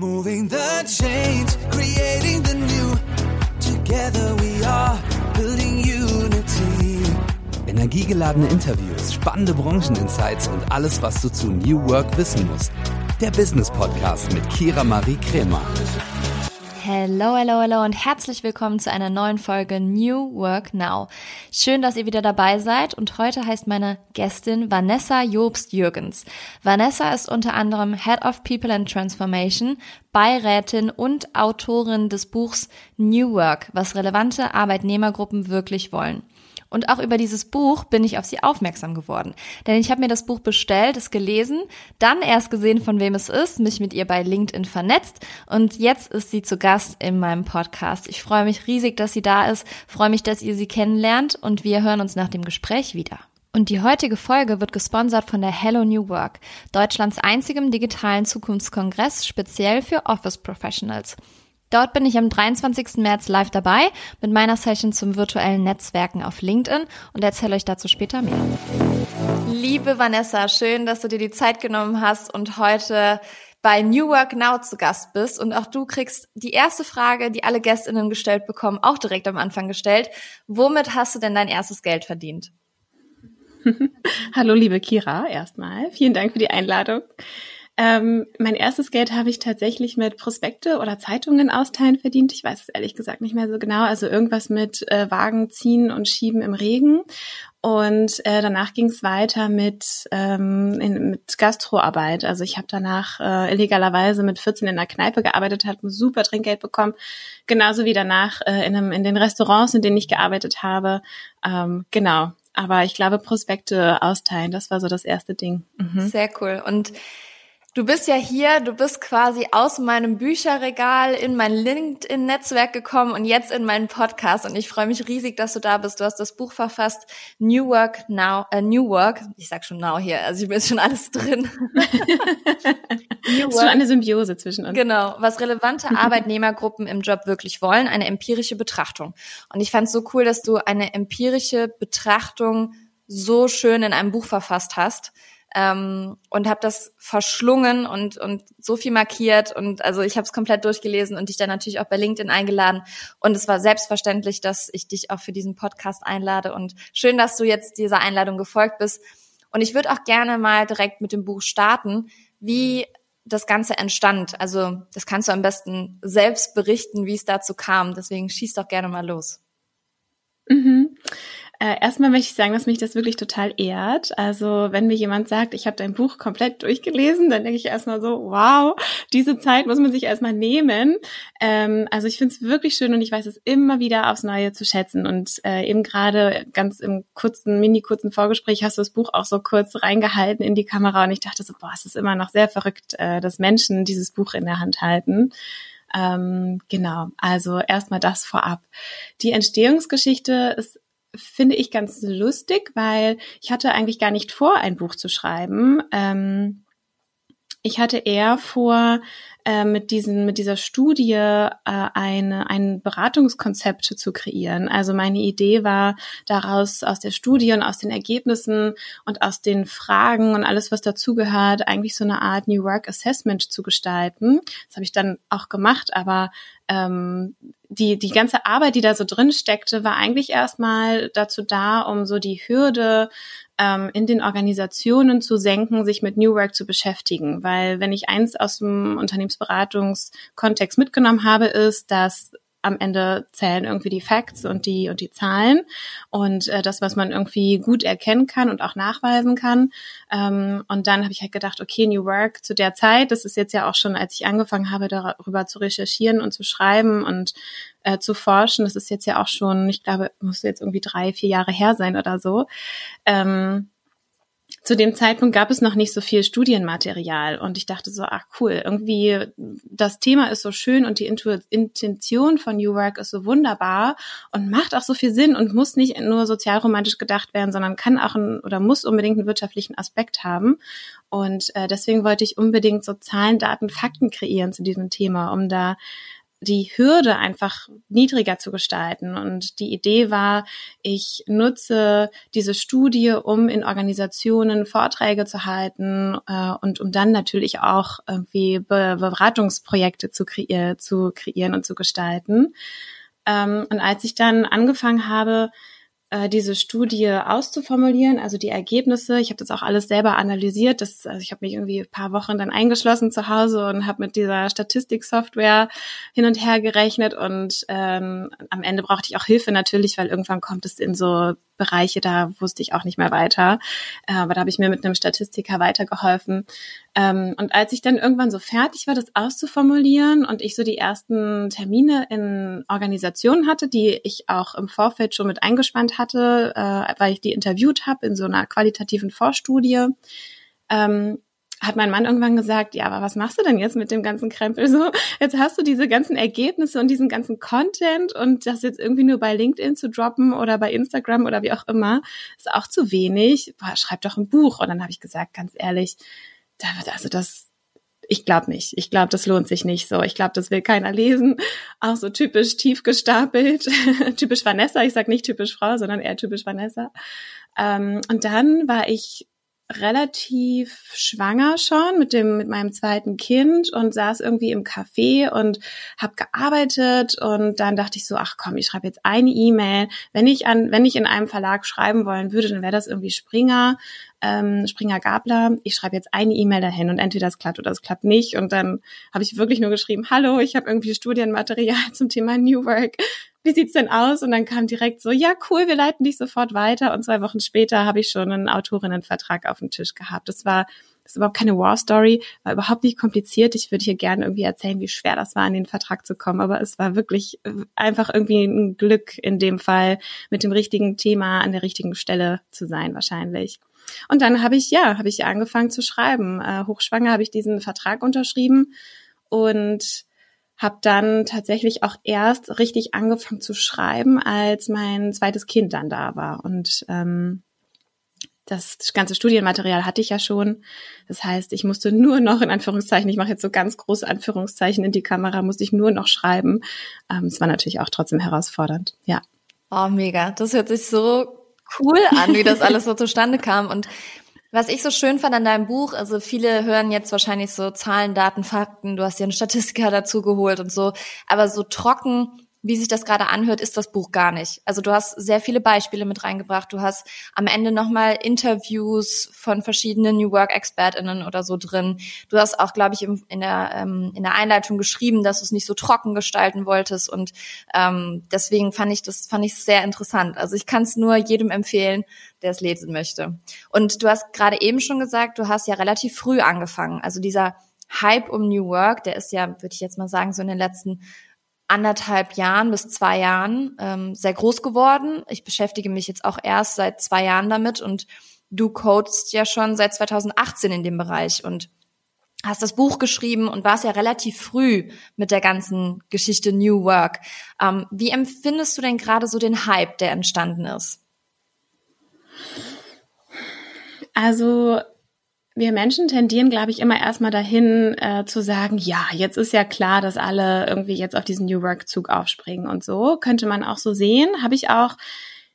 Moving the change, creating the new. Together we are building unity. Energiegeladene Interviews, spannende Brancheninsights und alles, was du zu New Work wissen musst. Der Business Podcast mit Kira Marie Kremer. Hello, hello, hello und herzlich willkommen zu einer neuen Folge New Work Now. Schön, dass ihr wieder dabei seid und heute heißt meine Gästin Vanessa Jobst-Jürgens. Vanessa ist unter anderem Head of People and Transformation, Beirätin und Autorin des Buchs New Work, was relevante Arbeitnehmergruppen wirklich wollen. Und auch über dieses Buch bin ich auf sie aufmerksam geworden. Denn ich habe mir das Buch bestellt, es gelesen, dann erst gesehen, von wem es ist, mich mit ihr bei LinkedIn vernetzt und jetzt ist sie zu Gast in meinem Podcast. Ich freue mich riesig, dass sie da ist, freue mich, dass ihr sie kennenlernt und wir hören uns nach dem Gespräch wieder. Und die heutige Folge wird gesponsert von der Hello New Work, Deutschlands einzigem digitalen Zukunftskongress speziell für Office Professionals. Dort bin ich am 23. März live dabei mit meiner Session zum virtuellen Netzwerken auf LinkedIn und erzähle euch dazu später mehr. Liebe Vanessa, schön, dass du dir die Zeit genommen hast und heute bei New Work Now zu Gast bist und auch du kriegst die erste Frage, die alle Gästinnen gestellt bekommen, auch direkt am Anfang gestellt. Womit hast du denn dein erstes Geld verdient? Hallo liebe Kira, erstmal. Vielen Dank für die Einladung. Ähm, mein erstes Geld habe ich tatsächlich mit Prospekte oder Zeitungen austeilen verdient. Ich weiß es ehrlich gesagt nicht mehr so genau. Also irgendwas mit äh, Wagen ziehen und schieben im Regen. Und äh, danach ging es weiter mit, ähm, in, mit Gastroarbeit. Also ich habe danach äh, illegalerweise mit 14 in einer Kneipe gearbeitet, habe ein super Trinkgeld bekommen. Genauso wie danach äh, in, einem, in den Restaurants, in denen ich gearbeitet habe. Ähm, genau. Aber ich glaube, Prospekte austeilen, das war so das erste Ding. Mhm. Sehr cool. Und Du bist ja hier, du bist quasi aus meinem Bücherregal in mein LinkedIn-Netzwerk gekommen und jetzt in meinen Podcast und ich freue mich riesig, dass du da bist. Du hast das Buch verfasst, New Work Now, äh, New Work, ich sag schon Now hier, also ich bin schon alles drin. New Work. Ist schon eine Symbiose zwischen uns. Genau, was relevante Arbeitnehmergruppen im Job wirklich wollen, eine empirische Betrachtung. Und ich fand es so cool, dass du eine empirische Betrachtung so schön in einem Buch verfasst hast ähm, und habe das verschlungen und und so viel markiert und also ich habe es komplett durchgelesen und dich dann natürlich auch bei LinkedIn eingeladen und es war selbstverständlich, dass ich dich auch für diesen Podcast einlade und schön, dass du jetzt dieser Einladung gefolgt bist und ich würde auch gerne mal direkt mit dem Buch starten, wie das Ganze entstand. Also das kannst du am besten selbst berichten, wie es dazu kam. Deswegen schieß doch gerne mal los. Mhm. Äh, erstmal möchte ich sagen, dass mich das wirklich total ehrt. Also wenn mir jemand sagt, ich habe dein Buch komplett durchgelesen, dann denke ich erstmal so, wow, diese Zeit muss man sich erstmal nehmen. Ähm, also ich finde es wirklich schön und ich weiß es immer wieder aufs Neue zu schätzen. Und äh, eben gerade ganz im kurzen, mini kurzen Vorgespräch hast du das Buch auch so kurz reingehalten in die Kamera und ich dachte so, boah, es ist immer noch sehr verrückt, äh, dass Menschen dieses Buch in der Hand halten. Ähm, genau, also erstmal das vorab. Die Entstehungsgeschichte ist finde ich ganz lustig, weil ich hatte eigentlich gar nicht vor, ein Buch zu schreiben. Ähm, ich hatte eher vor, äh, mit diesen mit dieser Studie äh, eine ein Beratungskonzept zu kreieren. Also meine Idee war daraus aus der Studie und aus den Ergebnissen und aus den Fragen und alles was dazugehört eigentlich so eine Art New Work Assessment zu gestalten. Das habe ich dann auch gemacht, aber ähm, die, die ganze Arbeit, die da so drin steckte, war eigentlich erstmal dazu da, um so die Hürde ähm, in den Organisationen zu senken, sich mit New Work zu beschäftigen. Weil wenn ich eins aus dem Unternehmensberatungskontext mitgenommen habe, ist, dass am Ende zählen irgendwie die Facts und die und die Zahlen und äh, das, was man irgendwie gut erkennen kann und auch nachweisen kann. Ähm, und dann habe ich halt gedacht, okay, New Work zu der Zeit, das ist jetzt ja auch schon, als ich angefangen habe, darüber zu recherchieren und zu schreiben und äh, zu forschen, das ist jetzt ja auch schon, ich glaube, muss jetzt irgendwie drei, vier Jahre her sein oder so. Ähm, zu dem Zeitpunkt gab es noch nicht so viel Studienmaterial und ich dachte so, ach cool, irgendwie das Thema ist so schön und die Intention von New Work ist so wunderbar und macht auch so viel Sinn und muss nicht nur sozialromantisch gedacht werden, sondern kann auch ein, oder muss unbedingt einen wirtschaftlichen Aspekt haben. Und äh, deswegen wollte ich unbedingt so Zahlen, Daten, Fakten kreieren zu diesem Thema, um da die Hürde einfach niedriger zu gestalten. Und die Idee war, ich nutze diese Studie, um in Organisationen Vorträge zu halten äh, und um dann natürlich auch irgendwie Be Beratungsprojekte zu, kre zu kreieren und zu gestalten. Ähm, und als ich dann angefangen habe, äh, diese Studie auszuformulieren, also die Ergebnisse. Ich habe das auch alles selber analysiert. Das, also ich habe mich irgendwie ein paar Wochen dann eingeschlossen zu Hause und habe mit dieser Statistiksoftware hin und her gerechnet und ähm, am Ende brauchte ich auch Hilfe natürlich, weil irgendwann kommt es in so Bereiche, da wusste ich auch nicht mehr weiter. Äh, aber da habe ich mir mit einem Statistiker weitergeholfen. Ähm, und als ich dann irgendwann so fertig war, das auszuformulieren und ich so die ersten Termine in Organisationen hatte, die ich auch im Vorfeld schon mit eingespannt hatte, äh, weil ich die interviewt habe in so einer qualitativen Vorstudie, ähm, hat mein Mann irgendwann gesagt, ja, aber was machst du denn jetzt mit dem ganzen Krempel? So, jetzt hast du diese ganzen Ergebnisse und diesen ganzen Content und das jetzt irgendwie nur bei LinkedIn zu droppen oder bei Instagram oder wie auch immer, ist auch zu wenig. Boah, schreib doch ein Buch. Und dann habe ich gesagt, ganz ehrlich, also das, ich glaube nicht. Ich glaube, das lohnt sich nicht so. Ich glaube, das will keiner lesen. Auch so typisch tief gestapelt. typisch Vanessa. Ich sag nicht typisch Frau, sondern eher typisch Vanessa. Ähm, und dann war ich relativ schwanger schon mit dem mit meinem zweiten Kind und saß irgendwie im Café und habe gearbeitet und dann dachte ich so ach komm ich schreibe jetzt eine E-Mail. Wenn ich an wenn ich in einem Verlag schreiben wollen würde dann wäre das irgendwie Springer ähm, Springer Gabler. Ich schreibe jetzt eine E-Mail dahin und entweder das klappt oder das klappt nicht. Und dann habe ich wirklich nur geschrieben hallo ich habe irgendwie Studienmaterial zum Thema New Work wie sieht's denn aus? Und dann kam direkt so, ja, cool, wir leiten dich sofort weiter. Und zwei Wochen später habe ich schon einen Autorinnenvertrag auf dem Tisch gehabt. Das war, das ist überhaupt keine War Story, war überhaupt nicht kompliziert. Ich würde hier gerne irgendwie erzählen, wie schwer das war, an den Vertrag zu kommen. Aber es war wirklich einfach irgendwie ein Glück in dem Fall, mit dem richtigen Thema an der richtigen Stelle zu sein, wahrscheinlich. Und dann habe ich, ja, habe ich angefangen zu schreiben. Äh, hochschwanger habe ich diesen Vertrag unterschrieben und habe dann tatsächlich auch erst richtig angefangen zu schreiben, als mein zweites Kind dann da war. Und ähm, das ganze Studienmaterial hatte ich ja schon. Das heißt, ich musste nur noch in Anführungszeichen, ich mache jetzt so ganz große Anführungszeichen in die Kamera, musste ich nur noch schreiben. Ähm, es war natürlich auch trotzdem herausfordernd, ja. Oh, mega. Das hört sich so cool an, wie das alles so zustande kam. Und was ich so schön fand an deinem Buch, also viele hören jetzt wahrscheinlich so Zahlen, Daten, Fakten, du hast dir einen Statistiker dazu geholt und so, aber so trocken wie sich das gerade anhört, ist das Buch gar nicht. Also du hast sehr viele Beispiele mit reingebracht. Du hast am Ende nochmal Interviews von verschiedenen New Work ExpertInnen oder so drin. Du hast auch, glaube ich, in, der, ähm, in der Einleitung geschrieben, dass du es nicht so trocken gestalten wolltest. Und ähm, deswegen fand ich das fand ich sehr interessant. Also ich kann es nur jedem empfehlen, der es lesen möchte. Und du hast gerade eben schon gesagt, du hast ja relativ früh angefangen. Also dieser Hype um New Work, der ist ja, würde ich jetzt mal sagen, so in den letzten anderthalb Jahren bis zwei Jahren ähm, sehr groß geworden. Ich beschäftige mich jetzt auch erst seit zwei Jahren damit und du codest ja schon seit 2018 in dem Bereich und hast das Buch geschrieben und warst ja relativ früh mit der ganzen Geschichte New Work. Ähm, wie empfindest du denn gerade so den Hype, der entstanden ist? Also wir Menschen tendieren, glaube ich, immer erstmal dahin äh, zu sagen, ja, jetzt ist ja klar, dass alle irgendwie jetzt auf diesen New Work-Zug aufspringen und so. Könnte man auch so sehen. Habe ich auch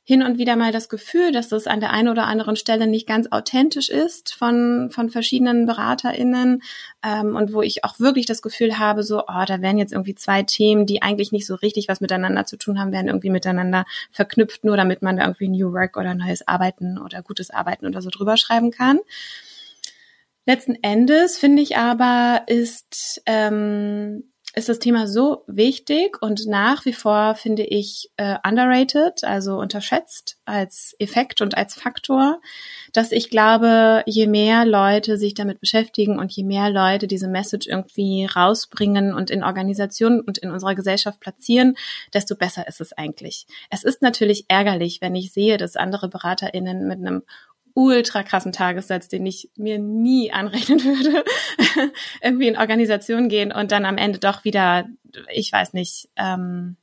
hin und wieder mal das Gefühl, dass das an der einen oder anderen Stelle nicht ganz authentisch ist von, von verschiedenen BeraterInnen ähm, und wo ich auch wirklich das Gefühl habe, so, oh, da werden jetzt irgendwie zwei Themen, die eigentlich nicht so richtig was miteinander zu tun haben, werden irgendwie miteinander verknüpft, nur damit man da irgendwie New Work oder neues Arbeiten oder gutes Arbeiten oder so drüber schreiben kann. Letzten Endes finde ich aber, ist, ähm, ist das Thema so wichtig und nach wie vor finde ich äh, underrated, also unterschätzt als Effekt und als Faktor, dass ich glaube, je mehr Leute sich damit beschäftigen und je mehr Leute diese Message irgendwie rausbringen und in Organisationen und in unserer Gesellschaft platzieren, desto besser ist es eigentlich. Es ist natürlich ärgerlich, wenn ich sehe, dass andere BeraterInnen mit einem ultra krassen Tagessatz, den ich mir nie anrechnen würde, irgendwie in Organisation gehen und dann am Ende doch wieder, ich weiß nicht, ähm,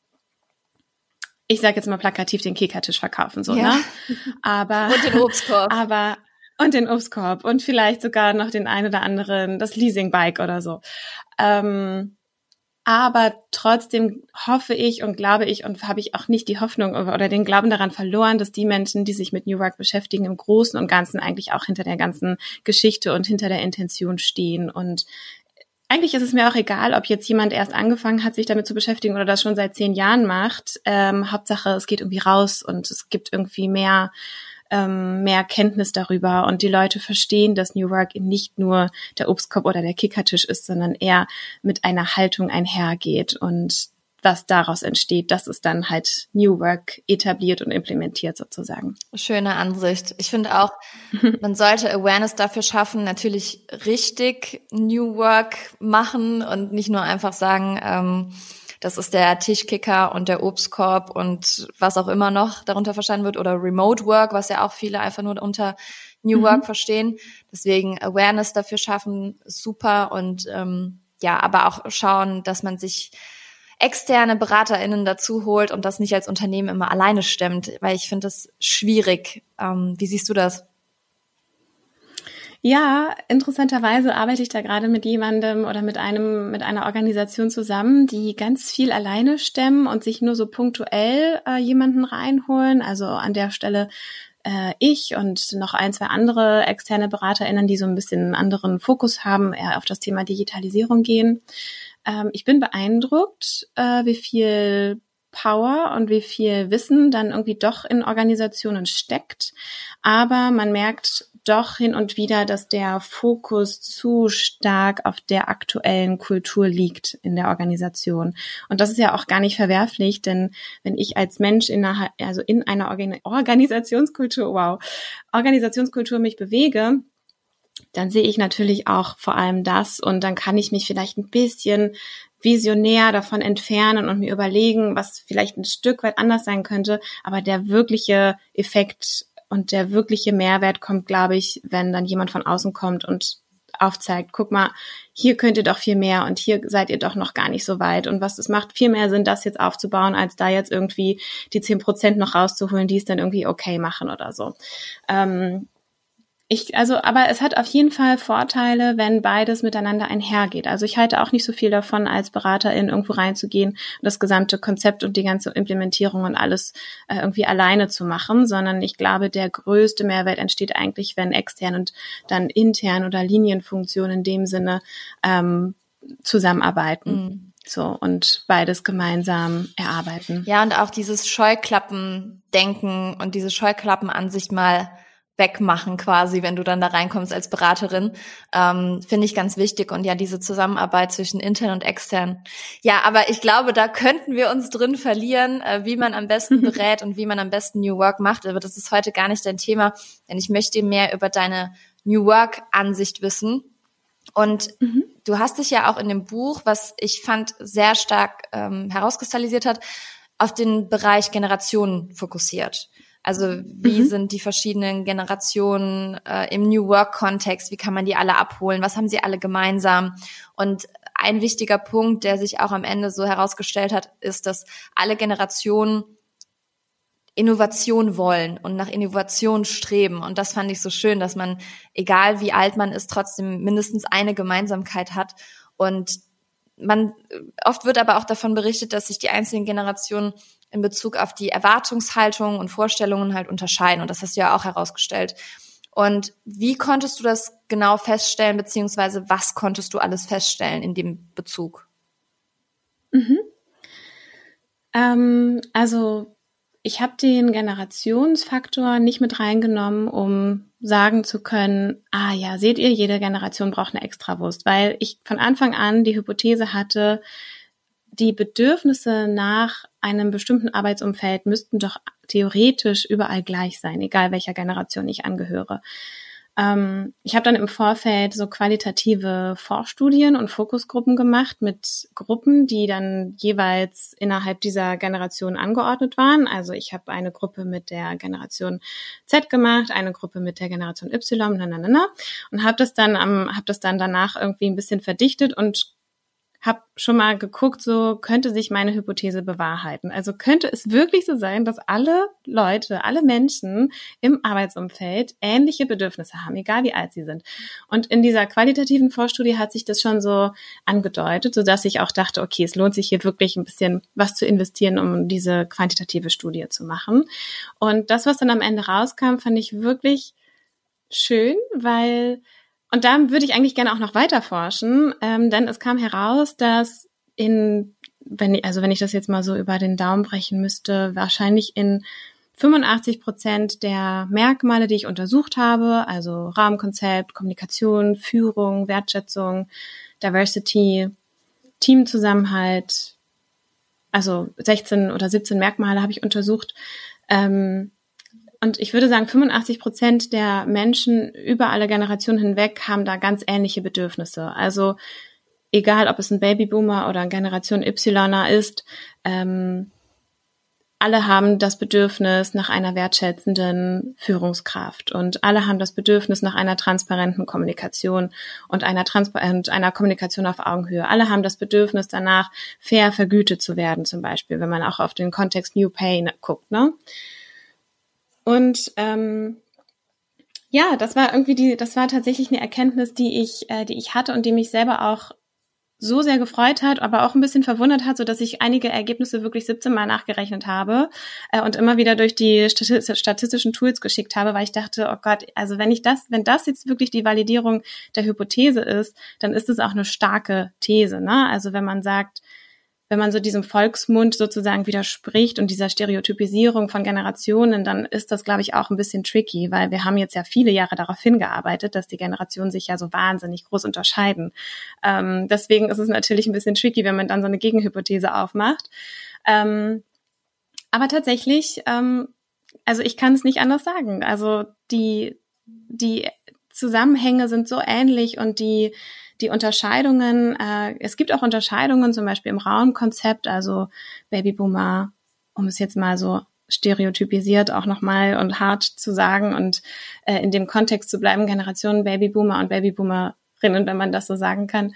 ich sage jetzt mal plakativ den Kickertisch verkaufen, so, ja. ne? Aber und den Obstkorb. Aber und den Obstkorb und vielleicht sogar noch den ein oder anderen das Leasingbike oder so. Ähm, aber trotzdem hoffe ich und glaube ich und habe ich auch nicht die Hoffnung oder den Glauben daran verloren, dass die Menschen, die sich mit New Work beschäftigen, im Großen und Ganzen eigentlich auch hinter der ganzen Geschichte und hinter der Intention stehen. Und eigentlich ist es mir auch egal, ob jetzt jemand erst angefangen hat, sich damit zu beschäftigen oder das schon seit zehn Jahren macht. Ähm, Hauptsache, es geht irgendwie raus und es gibt irgendwie mehr ähm, mehr Kenntnis darüber und die Leute verstehen, dass New Work nicht nur der Obstkorb oder der Kickertisch ist, sondern eher mit einer Haltung einhergeht und was daraus entsteht, das ist dann halt New Work etabliert und implementiert sozusagen. Schöne Ansicht. Ich finde auch, man sollte Awareness dafür schaffen, natürlich richtig New Work machen und nicht nur einfach sagen, ähm, das ist der Tischkicker und der Obstkorb und was auch immer noch darunter verstanden wird oder Remote Work, was ja auch viele einfach nur unter New mhm. Work verstehen. Deswegen Awareness dafür schaffen, super und ähm, ja, aber auch schauen, dass man sich externe BeraterInnen dazu holt und das nicht als Unternehmen immer alleine stemmt, weil ich finde das schwierig. Ähm, wie siehst du das? Ja, interessanterweise arbeite ich da gerade mit jemandem oder mit einem, mit einer Organisation zusammen, die ganz viel alleine stemmen und sich nur so punktuell äh, jemanden reinholen. Also an der Stelle äh, ich und noch ein, zwei andere externe BeraterInnen, die so ein bisschen einen anderen Fokus haben, eher auf das Thema Digitalisierung gehen. Ähm, ich bin beeindruckt, äh, wie viel Power und wie viel Wissen dann irgendwie doch in Organisationen steckt. Aber man merkt doch hin und wieder, dass der Fokus zu stark auf der aktuellen Kultur liegt in der Organisation. Und das ist ja auch gar nicht verwerflich, denn wenn ich als Mensch innerhalb, also in einer Organ Organisationskultur, wow, Organisationskultur mich bewege, dann sehe ich natürlich auch vor allem das und dann kann ich mich vielleicht ein bisschen visionär davon entfernen und mir überlegen, was vielleicht ein Stück weit anders sein könnte, aber der wirkliche Effekt und der wirkliche Mehrwert kommt, glaube ich, wenn dann jemand von außen kommt und aufzeigt, guck mal, hier könnt ihr doch viel mehr und hier seid ihr doch noch gar nicht so weit. Und was es macht viel mehr Sinn, das jetzt aufzubauen, als da jetzt irgendwie die zehn Prozent noch rauszuholen, die es dann irgendwie okay machen oder so. Ähm, ich, also, aber es hat auf jeden Fall Vorteile, wenn beides miteinander einhergeht. Also ich halte auch nicht so viel davon, als Beraterin irgendwo reinzugehen und das gesamte Konzept und die ganze Implementierung und alles äh, irgendwie alleine zu machen, sondern ich glaube, der größte Mehrwert entsteht eigentlich, wenn extern und dann intern oder Linienfunktionen in dem Sinne ähm, zusammenarbeiten. Mhm. So, und beides gemeinsam erarbeiten. Ja, und auch dieses Scheuklappen-Denken und diese Scheuklappenansicht mal wegmachen quasi, wenn du dann da reinkommst als Beraterin, ähm, finde ich ganz wichtig und ja diese Zusammenarbeit zwischen intern und extern. Ja, aber ich glaube, da könnten wir uns drin verlieren, äh, wie man am besten berät und wie man am besten New Work macht. Aber das ist heute gar nicht dein Thema, denn ich möchte mehr über deine New Work Ansicht wissen. Und mhm. du hast dich ja auch in dem Buch, was ich fand sehr stark ähm, herauskristallisiert hat, auf den Bereich Generationen fokussiert. Also wie mhm. sind die verschiedenen Generationen äh, im New Work-Kontext? Wie kann man die alle abholen? Was haben sie alle gemeinsam? Und ein wichtiger Punkt, der sich auch am Ende so herausgestellt hat, ist, dass alle Generationen Innovation wollen und nach Innovation streben. Und das fand ich so schön, dass man, egal wie alt man ist, trotzdem mindestens eine Gemeinsamkeit hat. Und man, oft wird aber auch davon berichtet, dass sich die einzelnen Generationen in Bezug auf die Erwartungshaltung und Vorstellungen halt unterscheiden. Und das hast du ja auch herausgestellt. Und wie konntest du das genau feststellen, beziehungsweise was konntest du alles feststellen in dem Bezug? Mhm. Ähm, also ich habe den Generationsfaktor nicht mit reingenommen, um sagen zu können, ah ja, seht ihr, jede Generation braucht eine Extrawurst, weil ich von Anfang an die Hypothese hatte, die Bedürfnisse nach einem bestimmten Arbeitsumfeld müssten doch theoretisch überall gleich sein, egal welcher Generation ich angehöre. Ähm, ich habe dann im Vorfeld so qualitative Vorstudien und Fokusgruppen gemacht mit Gruppen, die dann jeweils innerhalb dieser Generation angeordnet waren. Also ich habe eine Gruppe mit der Generation Z gemacht, eine Gruppe mit der Generation Y, na, na, na, na, und habe das dann am, habe das dann danach irgendwie ein bisschen verdichtet und habe schon mal geguckt, so könnte sich meine Hypothese bewahrheiten. Also könnte es wirklich so sein, dass alle Leute, alle Menschen im Arbeitsumfeld ähnliche Bedürfnisse haben, egal wie alt sie sind. Und in dieser qualitativen Vorstudie hat sich das schon so angedeutet, so dass ich auch dachte, okay, es lohnt sich hier wirklich ein bisschen was zu investieren, um diese quantitative Studie zu machen. Und das, was dann am Ende rauskam, fand ich wirklich schön, weil und da würde ich eigentlich gerne auch noch weiter forschen, ähm, denn es kam heraus, dass in, wenn ich, also wenn ich das jetzt mal so über den Daumen brechen müsste, wahrscheinlich in 85 Prozent der Merkmale, die ich untersucht habe, also Rahmenkonzept, Kommunikation, Führung, Wertschätzung, Diversity, Teamzusammenhalt, also 16 oder 17 Merkmale habe ich untersucht, ähm, und ich würde sagen, 85 Prozent der Menschen über alle Generationen hinweg haben da ganz ähnliche Bedürfnisse. Also egal, ob es ein Babyboomer oder ein Generation Yler ist, ähm, alle haben das Bedürfnis nach einer wertschätzenden Führungskraft und alle haben das Bedürfnis nach einer transparenten Kommunikation und einer, Transpa und einer Kommunikation auf Augenhöhe. Alle haben das Bedürfnis danach, fair vergütet zu werden, zum Beispiel, wenn man auch auf den Kontext New Pay guckt. Ne? Und ähm, ja, das war irgendwie die, das war tatsächlich eine Erkenntnis, die ich, äh, die ich hatte und die mich selber auch so sehr gefreut hat, aber auch ein bisschen verwundert hat, so dass ich einige Ergebnisse wirklich 17 Mal nachgerechnet habe äh, und immer wieder durch die statistischen Tools geschickt habe, weil ich dachte, oh Gott, also wenn ich das, wenn das jetzt wirklich die Validierung der Hypothese ist, dann ist es auch eine starke These, ne? Also wenn man sagt, wenn man so diesem Volksmund sozusagen widerspricht und dieser Stereotypisierung von Generationen, dann ist das, glaube ich, auch ein bisschen tricky, weil wir haben jetzt ja viele Jahre darauf hingearbeitet, dass die Generationen sich ja so wahnsinnig groß unterscheiden. Ähm, deswegen ist es natürlich ein bisschen tricky, wenn man dann so eine Gegenhypothese aufmacht. Ähm, aber tatsächlich, ähm, also ich kann es nicht anders sagen. Also die, die Zusammenhänge sind so ähnlich und die, die Unterscheidungen, äh, es gibt auch Unterscheidungen, zum Beispiel im Raumkonzept, also Babyboomer, um es jetzt mal so stereotypisiert auch nochmal und hart zu sagen und äh, in dem Kontext zu bleiben, Generationen Babyboomer und Babyboomerinnen, wenn man das so sagen kann,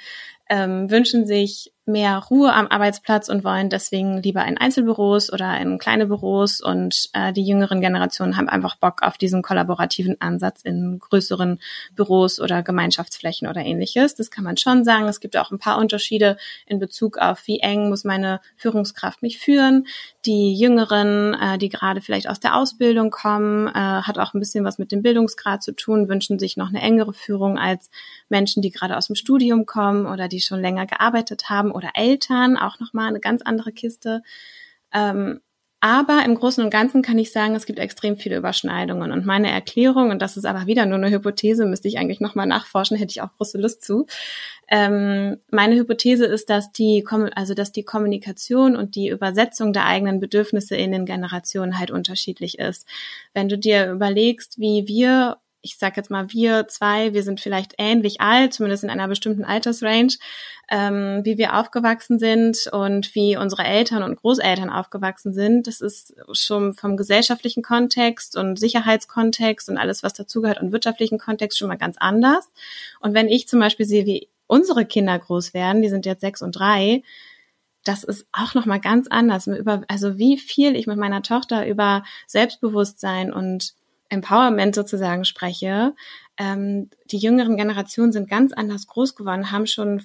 ähm, wünschen sich mehr Ruhe am Arbeitsplatz und wollen deswegen lieber in Einzelbüros oder in kleine Büros und äh, die jüngeren Generationen haben einfach Bock auf diesen kollaborativen Ansatz in größeren Büros oder Gemeinschaftsflächen oder ähnliches. Das kann man schon sagen. Es gibt auch ein paar Unterschiede in Bezug auf, wie eng muss meine Führungskraft mich führen. Die Jüngeren, äh, die gerade vielleicht aus der Ausbildung kommen, äh, hat auch ein bisschen was mit dem Bildungsgrad zu tun, wünschen sich noch eine engere Führung als Menschen, die gerade aus dem Studium kommen oder die schon länger gearbeitet haben oder Eltern, auch nochmal eine ganz andere Kiste. Ähm, aber im Großen und Ganzen kann ich sagen, es gibt extrem viele Überschneidungen. Und meine Erklärung, und das ist aber wieder nur eine Hypothese, müsste ich eigentlich nochmal nachforschen, hätte ich auch große Lust zu. Ähm, meine Hypothese ist, dass die, also dass die Kommunikation und die Übersetzung der eigenen Bedürfnisse in den Generationen halt unterschiedlich ist. Wenn du dir überlegst, wie wir ich sag jetzt mal, wir zwei, wir sind vielleicht ähnlich alt, zumindest in einer bestimmten Altersrange, ähm, wie wir aufgewachsen sind und wie unsere Eltern und Großeltern aufgewachsen sind. Das ist schon vom gesellschaftlichen Kontext und Sicherheitskontext und alles, was dazugehört und wirtschaftlichen Kontext schon mal ganz anders. Und wenn ich zum Beispiel sehe, wie unsere Kinder groß werden, die sind jetzt sechs und drei, das ist auch noch mal ganz anders. Über, also wie viel ich mit meiner Tochter über Selbstbewusstsein und Empowerment sozusagen spreche. Ähm, die jüngeren Generationen sind ganz anders groß geworden, haben schon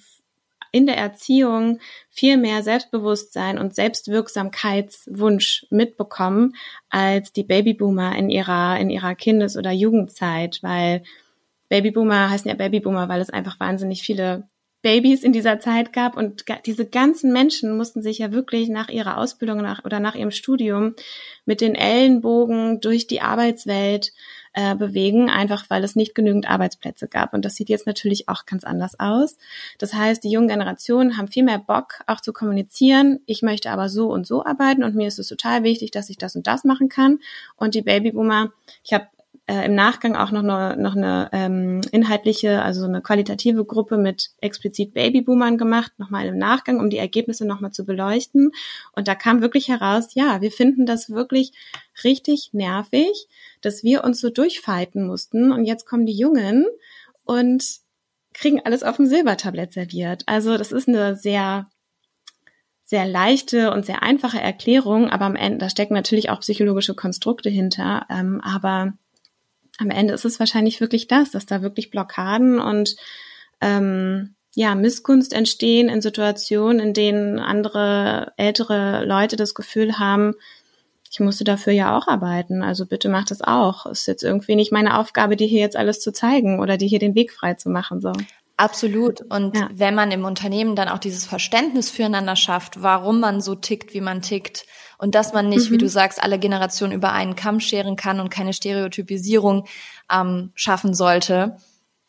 in der Erziehung viel mehr Selbstbewusstsein und Selbstwirksamkeitswunsch mitbekommen als die Babyboomer in ihrer, in ihrer Kindes- oder Jugendzeit, weil Babyboomer heißen ja Babyboomer, weil es einfach wahnsinnig viele Babys in dieser Zeit gab und diese ganzen Menschen mussten sich ja wirklich nach ihrer Ausbildung nach, oder nach ihrem Studium mit den Ellenbogen durch die Arbeitswelt äh, bewegen, einfach weil es nicht genügend Arbeitsplätze gab. Und das sieht jetzt natürlich auch ganz anders aus. Das heißt, die jungen Generationen haben viel mehr Bock, auch zu kommunizieren. Ich möchte aber so und so arbeiten und mir ist es total wichtig, dass ich das und das machen kann. Und die Babyboomer, ich habe äh, im Nachgang auch noch eine, noch eine ähm, inhaltliche, also eine qualitative Gruppe mit explizit Babyboomern gemacht, nochmal im Nachgang, um die Ergebnisse nochmal zu beleuchten. Und da kam wirklich heraus, ja, wir finden das wirklich richtig nervig, dass wir uns so durchfalten mussten. Und jetzt kommen die Jungen und kriegen alles auf dem Silbertablett serviert. Also das ist eine sehr sehr leichte und sehr einfache Erklärung, aber am Ende, da stecken natürlich auch psychologische Konstrukte hinter. Ähm, aber am Ende ist es wahrscheinlich wirklich das, dass da wirklich Blockaden und ähm, ja, Missgunst entstehen in Situationen, in denen andere ältere Leute das Gefühl haben, ich musste dafür ja auch arbeiten, also bitte mach das auch. Ist jetzt irgendwie nicht meine Aufgabe, dir hier jetzt alles zu zeigen oder dir hier den Weg frei zu machen, so. Absolut. Und ja. wenn man im Unternehmen dann auch dieses Verständnis füreinander schafft, warum man so tickt, wie man tickt, und dass man nicht, mhm. wie du sagst, alle Generationen über einen Kamm scheren kann und keine Stereotypisierung ähm, schaffen sollte,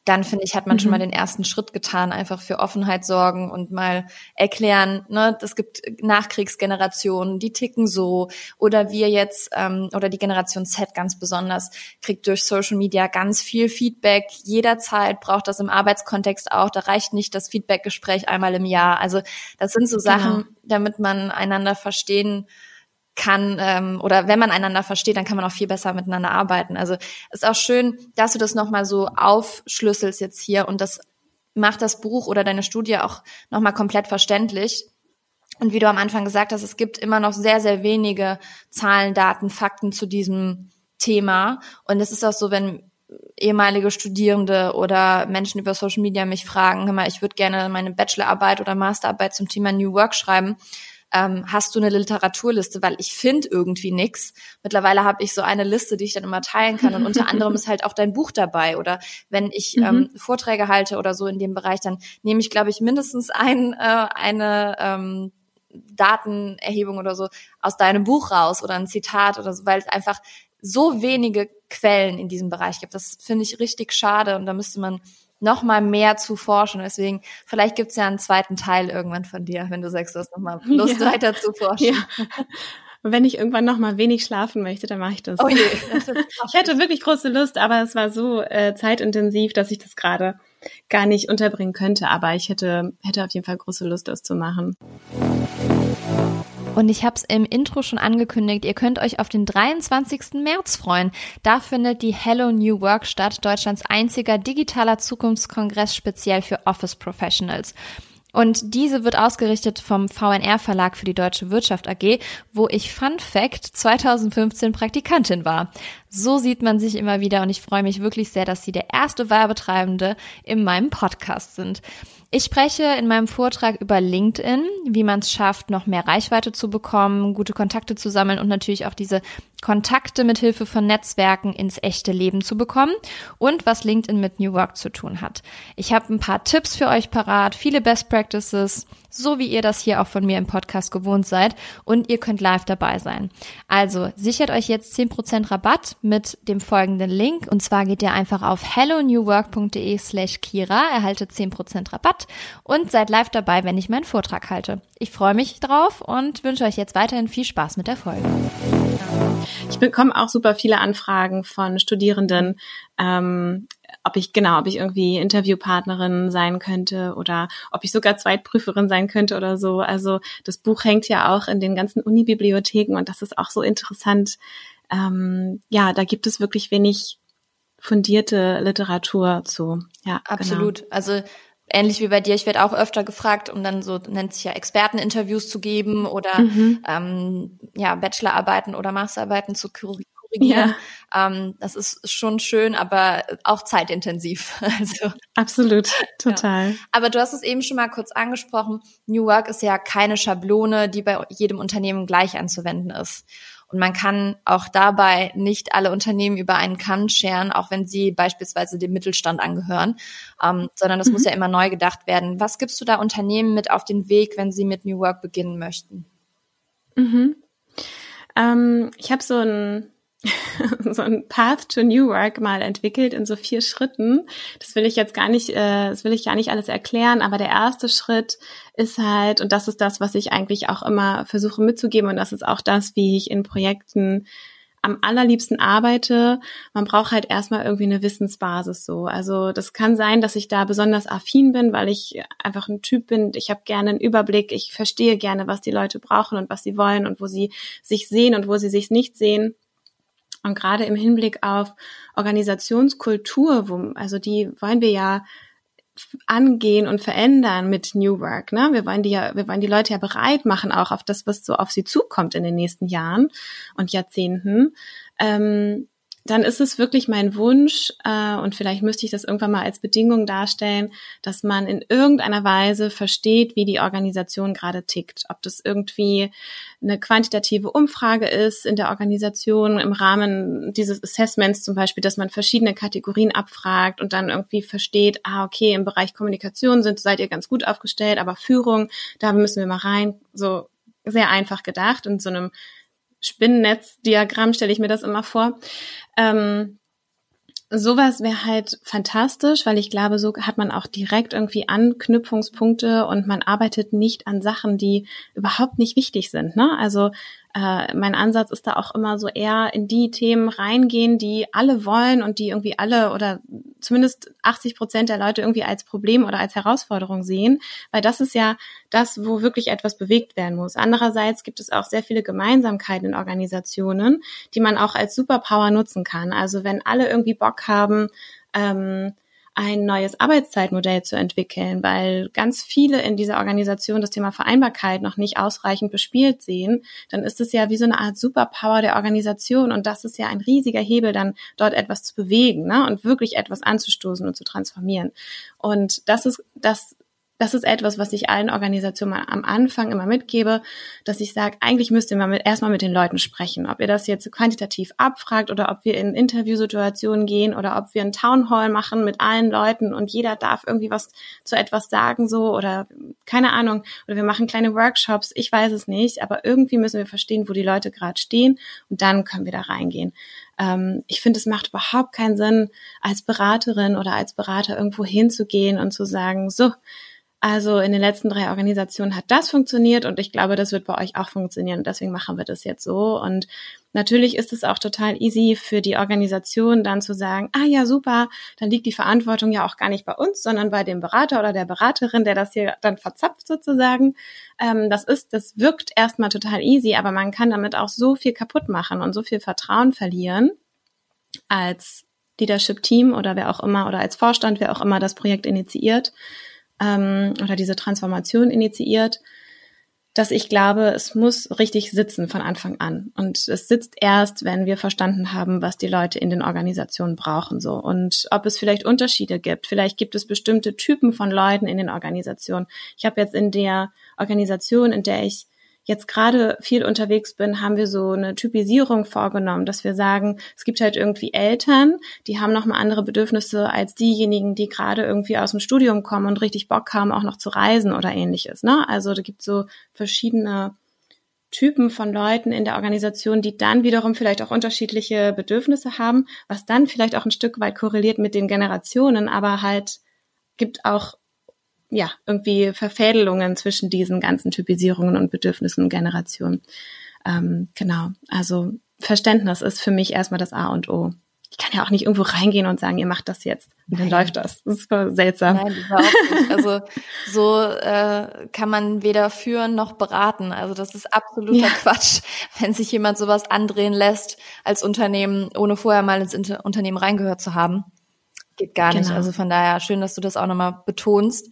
dann finde ich, hat man mhm. schon mal den ersten Schritt getan, einfach für Offenheit sorgen und mal erklären, ne, es gibt Nachkriegsgenerationen, die ticken so oder wir jetzt ähm, oder die Generation Z ganz besonders kriegt durch Social Media ganz viel Feedback jederzeit, braucht das im Arbeitskontext auch, da reicht nicht das Feedbackgespräch einmal im Jahr. Also das sind so genau. Sachen, damit man einander verstehen kann ähm, oder wenn man einander versteht, dann kann man auch viel besser miteinander arbeiten. Also ist auch schön, dass du das nochmal so aufschlüsselst jetzt hier und das macht das Buch oder deine Studie auch nochmal komplett verständlich. Und wie du am Anfang gesagt hast, es gibt immer noch sehr, sehr wenige Zahlen, Daten, Fakten zu diesem Thema. Und es ist auch so, wenn ehemalige Studierende oder Menschen über Social Media mich fragen, hör mal, ich würde gerne meine Bachelorarbeit oder Masterarbeit zum Thema New Work schreiben, ähm, hast du eine Literaturliste, weil ich finde irgendwie nix. Mittlerweile habe ich so eine Liste, die ich dann immer teilen kann und unter anderem ist halt auch dein Buch dabei oder wenn ich mhm. ähm, Vorträge halte oder so in dem Bereich, dann nehme ich, glaube ich, mindestens ein, äh, eine ähm, Datenerhebung oder so aus deinem Buch raus oder ein Zitat oder so, weil es einfach so wenige Quellen in diesem Bereich gibt. Das finde ich richtig schade und da müsste man noch mal mehr zu forschen. Deswegen, vielleicht gibt's ja einen zweiten Teil irgendwann von dir, wenn du sagst, du hast noch mal Lust ja. weiter zu forschen. Ja. Und wenn ich irgendwann noch mal wenig schlafen möchte, dann mache ich das. Oh je, das ich hätte wirklich große Lust, aber es war so äh, zeitintensiv, dass ich das gerade gar nicht unterbringen könnte. Aber ich hätte, hätte auf jeden Fall große Lust, das zu machen. Und ich habe es im Intro schon angekündigt, ihr könnt euch auf den 23. März freuen. Da findet die Hello New Work statt, Deutschlands einziger digitaler Zukunftskongress speziell für Office Professionals. Und diese wird ausgerichtet vom VNR Verlag für die deutsche Wirtschaft AG, wo ich Fun Fact 2015 Praktikantin war. So sieht man sich immer wieder und ich freue mich wirklich sehr, dass Sie der erste Werbetreibende in meinem Podcast sind. Ich spreche in meinem Vortrag über LinkedIn, wie man es schafft, noch mehr Reichweite zu bekommen, gute Kontakte zu sammeln und natürlich auch diese Kontakte mit Hilfe von Netzwerken ins echte Leben zu bekommen und was LinkedIn mit New Work zu tun hat. Ich habe ein paar Tipps für euch parat, viele Best Practices, so wie ihr das hier auch von mir im Podcast gewohnt seid und ihr könnt live dabei sein. Also sichert euch jetzt 10% Rabatt mit dem folgenden Link und zwar geht ihr einfach auf hellonewwork.de slash Kira, erhaltet 10% Rabatt und seid live dabei, wenn ich meinen Vortrag halte. Ich freue mich drauf und wünsche euch jetzt weiterhin viel Spaß mit der Folge. Ich bekomme auch super viele Anfragen von Studierenden, ähm, ob ich genau, ob ich irgendwie Interviewpartnerin sein könnte oder ob ich sogar Zweitprüferin sein könnte oder so. Also das Buch hängt ja auch in den ganzen Unibibliotheken und das ist auch so interessant. Ähm, ja, da gibt es wirklich wenig fundierte Literatur zu. Ja, genau. absolut. Genau. Also ähnlich wie bei dir, ich werde auch öfter gefragt, um dann so nennt sich ja Experteninterviews zu geben oder mhm. ähm, ja Bachelorarbeiten oder Masterarbeiten zu korrigieren. Ja. Ähm, das ist schon schön, aber auch zeitintensiv. Also absolut, total. Ja. Aber du hast es eben schon mal kurz angesprochen. New Work ist ja keine Schablone, die bei jedem Unternehmen gleich anzuwenden ist. Und man kann auch dabei nicht alle Unternehmen über einen Kamm scheren, auch wenn sie beispielsweise dem Mittelstand angehören, ähm, sondern das mhm. muss ja immer neu gedacht werden. Was gibst du da Unternehmen mit auf den Weg, wenn sie mit New Work beginnen möchten? Mhm. Ähm, ich habe so ein so ein Path to New Work mal entwickelt in so vier Schritten. Das will ich jetzt gar nicht, äh, das will ich gar nicht alles erklären, aber der erste Schritt ist halt, und das ist das, was ich eigentlich auch immer versuche mitzugeben, und das ist auch das, wie ich in Projekten am allerliebsten arbeite. Man braucht halt erstmal irgendwie eine Wissensbasis so. Also das kann sein, dass ich da besonders affin bin, weil ich einfach ein Typ bin. Ich habe gerne einen Überblick. Ich verstehe gerne, was die Leute brauchen und was sie wollen und wo sie sich sehen und wo sie sich nicht sehen. Und gerade im Hinblick auf Organisationskultur, wo, also die wollen wir ja angehen und verändern mit New Work. Ne? Wir wollen die ja, wir wollen die Leute ja bereit machen auch auf das, was so auf sie zukommt in den nächsten Jahren und Jahrzehnten. Ähm, dann ist es wirklich mein Wunsch, äh, und vielleicht müsste ich das irgendwann mal als Bedingung darstellen, dass man in irgendeiner Weise versteht, wie die Organisation gerade tickt. Ob das irgendwie eine quantitative Umfrage ist in der Organisation im Rahmen dieses Assessments zum Beispiel, dass man verschiedene Kategorien abfragt und dann irgendwie versteht, ah, okay, im Bereich Kommunikation sind, seid ihr ganz gut aufgestellt, aber Führung, da müssen wir mal rein. So sehr einfach gedacht in so einem Spinnennetzdiagramm stelle ich mir das immer vor. Ähm, sowas wäre halt fantastisch, weil ich glaube, so hat man auch direkt irgendwie Anknüpfungspunkte und man arbeitet nicht an Sachen, die überhaupt nicht wichtig sind. Ne? Also äh, mein Ansatz ist da auch immer so eher in die Themen reingehen, die alle wollen und die irgendwie alle oder zumindest 80 Prozent der Leute irgendwie als Problem oder als Herausforderung sehen, weil das ist ja das, wo wirklich etwas bewegt werden muss. Andererseits gibt es auch sehr viele Gemeinsamkeiten in Organisationen, die man auch als Superpower nutzen kann. Also wenn alle irgendwie Bock haben, ähm, ein neues Arbeitszeitmodell zu entwickeln, weil ganz viele in dieser Organisation das Thema Vereinbarkeit noch nicht ausreichend bespielt sehen, dann ist es ja wie so eine Art Superpower der Organisation und das ist ja ein riesiger Hebel, dann dort etwas zu bewegen ne? und wirklich etwas anzustoßen und zu transformieren. Und das ist das das ist etwas, was ich allen Organisationen am Anfang immer mitgebe, dass ich sage, eigentlich müsst ihr mal mit, erstmal mit den Leuten sprechen. Ob ihr das jetzt quantitativ abfragt oder ob wir in Interviewsituationen gehen oder ob wir einen Town Hall machen mit allen Leuten und jeder darf irgendwie was zu etwas sagen so oder keine Ahnung. Oder wir machen kleine Workshops, ich weiß es nicht, aber irgendwie müssen wir verstehen, wo die Leute gerade stehen und dann können wir da reingehen ähm, ich finde, es macht überhaupt keinen Sinn, als Beraterin oder als Berater irgendwo hinzugehen und zu sagen, so, also in den letzten drei Organisationen hat das funktioniert und ich glaube, das wird bei euch auch funktionieren. deswegen machen wir das jetzt so. Und natürlich ist es auch total easy für die Organisation dann zu sagen, ah ja, super, dann liegt die Verantwortung ja auch gar nicht bei uns, sondern bei dem Berater oder der Beraterin, der das hier dann verzapft sozusagen. Ähm, das ist, das wirkt erstmal total easy, aber man kann damit auch so viel kaputt machen und so viel Vertrauen verlieren als Leadership-Team oder wer auch immer oder als Vorstand, wer auch immer das Projekt initiiert ähm, oder diese Transformation initiiert, dass ich glaube, es muss richtig sitzen von Anfang an. Und es sitzt erst, wenn wir verstanden haben, was die Leute in den Organisationen brauchen, so. Und ob es vielleicht Unterschiede gibt. Vielleicht gibt es bestimmte Typen von Leuten in den Organisationen. Ich habe jetzt in der Organisation, in der ich jetzt gerade viel unterwegs bin, haben wir so eine Typisierung vorgenommen, dass wir sagen, es gibt halt irgendwie Eltern, die haben nochmal andere Bedürfnisse als diejenigen, die gerade irgendwie aus dem Studium kommen und richtig Bock haben, auch noch zu reisen oder ähnliches. Ne? Also da gibt so verschiedene Typen von Leuten in der Organisation, die dann wiederum vielleicht auch unterschiedliche Bedürfnisse haben, was dann vielleicht auch ein Stück weit korreliert mit den Generationen, aber halt gibt auch ja, irgendwie Verfädelungen zwischen diesen ganzen Typisierungen und Bedürfnissen und Generationen. Ähm, genau. Also Verständnis ist für mich erstmal das A und O. Ich kann ja auch nicht irgendwo reingehen und sagen, ihr macht das jetzt. Und dann läuft das. Das ist voll seltsam. Nein, überhaupt nicht. Also so äh, kann man weder führen noch beraten. Also das ist absoluter ja. Quatsch, wenn sich jemand sowas andrehen lässt als Unternehmen, ohne vorher mal ins Inter Unternehmen reingehört zu haben. Geht gar genau. nicht. Also von daher schön, dass du das auch nochmal betonst.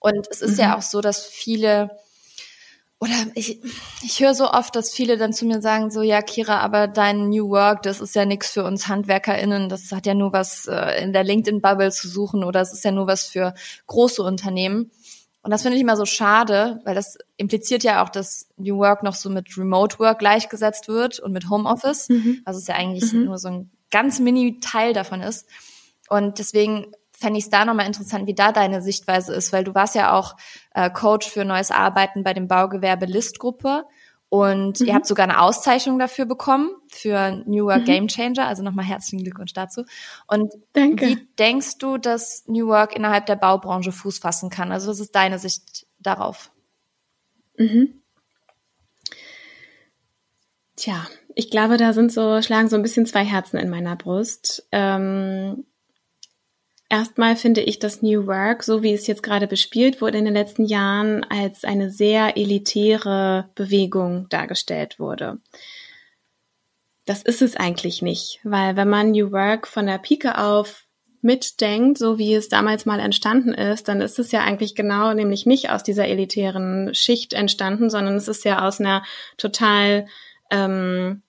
Und es ist mhm. ja auch so, dass viele oder ich, ich höre so oft, dass viele dann zu mir sagen, so, ja, Kira, aber dein New Work, das ist ja nichts für uns HandwerkerInnen, das hat ja nur was äh, in der LinkedIn-Bubble zu suchen oder es ist ja nur was für große Unternehmen. Und das finde ich immer so schade, weil das impliziert ja auch, dass New Work noch so mit Remote Work gleichgesetzt wird und mit Homeoffice, mhm. was es ja eigentlich mhm. nur so ein ganz mini Teil davon ist. Und deswegen fände ich es da nochmal interessant, wie da deine Sichtweise ist, weil du warst ja auch äh, Coach für neues Arbeiten bei dem Baugewerbe Listgruppe und mhm. ihr habt sogar eine Auszeichnung dafür bekommen für New Work mhm. Game Changer. Also nochmal herzlichen Glückwunsch dazu. Und Danke. wie denkst du, dass New Work innerhalb der Baubranche Fuß fassen kann? Also was ist deine Sicht darauf? Mhm. Tja, ich glaube, da sind so, schlagen so ein bisschen zwei Herzen in meiner Brust. Ähm, Erstmal finde ich, dass New Work, so wie es jetzt gerade bespielt wurde in den letzten Jahren, als eine sehr elitäre Bewegung dargestellt wurde. Das ist es eigentlich nicht, weil wenn man New Work von der Pike auf mitdenkt, so wie es damals mal entstanden ist, dann ist es ja eigentlich genau nämlich nicht aus dieser elitären Schicht entstanden, sondern es ist ja aus einer total ähm,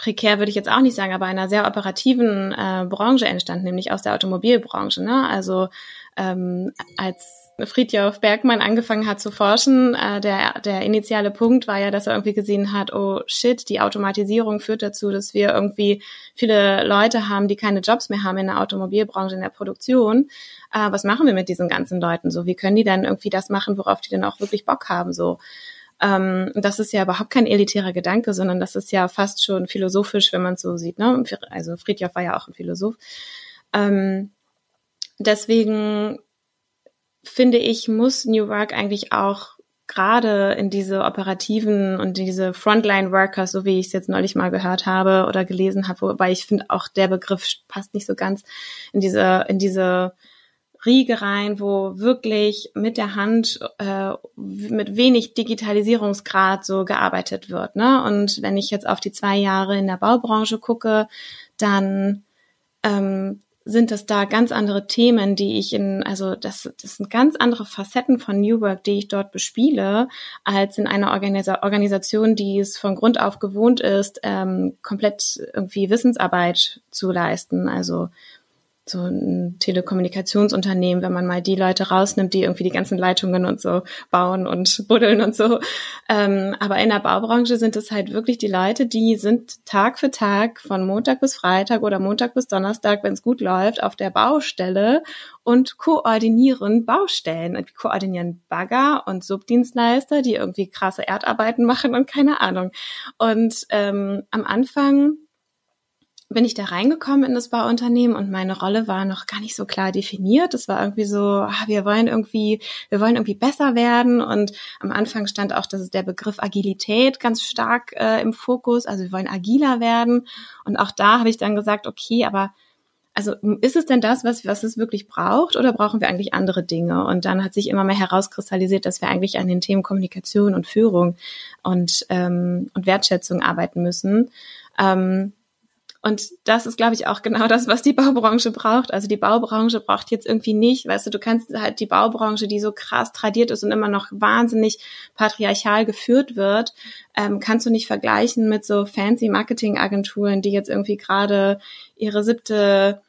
prekär würde ich jetzt auch nicht sagen, aber einer sehr operativen äh, Branche entstanden, nämlich aus der Automobilbranche. Ne? Also ähm, als Friedjof Bergmann angefangen hat zu forschen, äh, der, der initiale Punkt war ja, dass er irgendwie gesehen hat, oh shit, die Automatisierung führt dazu, dass wir irgendwie viele Leute haben, die keine Jobs mehr haben in der Automobilbranche, in der Produktion. Äh, was machen wir mit diesen ganzen Leuten so? Wie können die dann irgendwie das machen, worauf die dann auch wirklich Bock haben so? Ähm, das ist ja überhaupt kein elitärer Gedanke, sondern das ist ja fast schon philosophisch, wenn man es so sieht. Ne? Also Friedjof war ja auch ein Philosoph. Ähm, deswegen finde ich, muss New Work eigentlich auch gerade in diese operativen und diese Frontline Workers, so wie ich es jetzt neulich mal gehört habe oder gelesen habe, wobei ich finde auch der Begriff passt nicht so ganz in diese in diese Riege rein, wo wirklich mit der Hand äh, mit wenig Digitalisierungsgrad so gearbeitet wird. Ne? Und wenn ich jetzt auf die zwei Jahre in der Baubranche gucke, dann ähm, sind das da ganz andere Themen, die ich in, also das, das sind ganz andere Facetten von New Work, die ich dort bespiele, als in einer Organisa Organisation, die es von Grund auf gewohnt ist, ähm, komplett irgendwie Wissensarbeit zu leisten. Also so ein Telekommunikationsunternehmen, wenn man mal die Leute rausnimmt, die irgendwie die ganzen Leitungen und so bauen und buddeln und so. Ähm, aber in der Baubranche sind es halt wirklich die Leute, die sind Tag für Tag von Montag bis Freitag oder Montag bis Donnerstag, wenn es gut läuft, auf der Baustelle und koordinieren Baustellen. Und koordinieren Bagger und Subdienstleister, die irgendwie krasse Erdarbeiten machen und keine Ahnung. Und ähm, am Anfang bin ich da reingekommen in das Bauunternehmen und meine Rolle war noch gar nicht so klar definiert. Es war irgendwie so, ah, wir wollen irgendwie, wir wollen irgendwie besser werden und am Anfang stand auch, dass der Begriff Agilität ganz stark äh, im Fokus. Also wir wollen agiler werden und auch da habe ich dann gesagt, okay, aber also ist es denn das, was, was es wirklich braucht oder brauchen wir eigentlich andere Dinge? Und dann hat sich immer mehr herauskristallisiert, dass wir eigentlich an den Themen Kommunikation und Führung und, ähm, und Wertschätzung arbeiten müssen. Ähm, und das ist, glaube ich, auch genau das, was die Baubranche braucht. Also die Baubranche braucht jetzt irgendwie nicht, weißt du, du kannst halt die Baubranche, die so krass tradiert ist und immer noch wahnsinnig patriarchal geführt wird, ähm, kannst du nicht vergleichen mit so fancy Marketingagenturen, die jetzt irgendwie gerade ihre siebte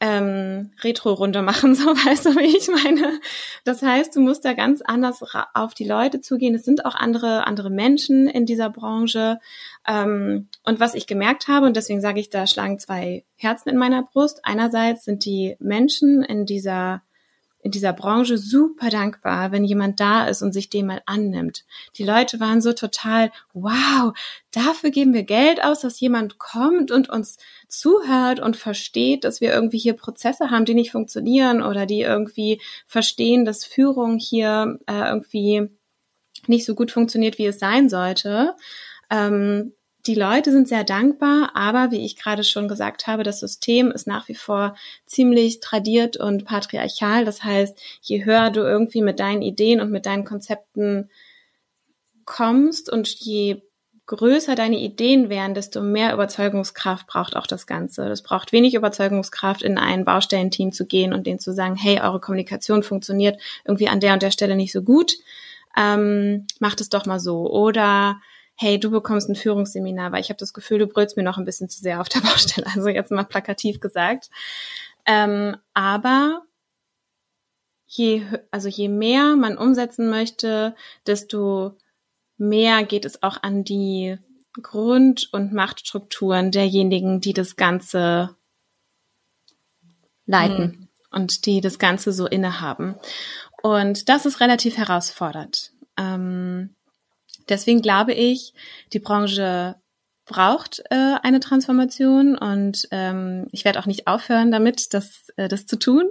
ähm, Retro-Runde machen, so weißt du, wie ich meine. Das heißt, du musst da ganz anders auf die Leute zugehen. Es sind auch andere, andere Menschen in dieser Branche. Ähm, und was ich gemerkt habe, und deswegen sage ich, da schlagen zwei Herzen in meiner Brust. Einerseits sind die Menschen in dieser in dieser Branche super dankbar, wenn jemand da ist und sich dem mal annimmt. Die Leute waren so total, wow, dafür geben wir Geld aus, dass jemand kommt und uns zuhört und versteht, dass wir irgendwie hier Prozesse haben, die nicht funktionieren oder die irgendwie verstehen, dass Führung hier äh, irgendwie nicht so gut funktioniert, wie es sein sollte. Ähm, die Leute sind sehr dankbar, aber wie ich gerade schon gesagt habe, das System ist nach wie vor ziemlich tradiert und patriarchal. Das heißt, je höher du irgendwie mit deinen Ideen und mit deinen Konzepten kommst und je größer deine Ideen wären, desto mehr Überzeugungskraft braucht auch das Ganze. Das braucht wenig Überzeugungskraft, in ein Baustellenteam zu gehen und denen zu sagen, hey, eure Kommunikation funktioniert irgendwie an der und der Stelle nicht so gut. Ähm, macht es doch mal so. Oder hey, du bekommst ein Führungsseminar, weil ich habe das Gefühl, du brüllst mir noch ein bisschen zu sehr auf der Baustelle. Also jetzt mal plakativ gesagt. Ähm, aber je, also je mehr man umsetzen möchte, desto mehr geht es auch an die Grund- und Machtstrukturen derjenigen, die das Ganze leiten mhm. und die das Ganze so innehaben. Und das ist relativ herausfordernd. Ähm, deswegen glaube ich, die Branche braucht äh, eine Transformation und ähm, ich werde auch nicht aufhören damit, das, äh, das zu tun.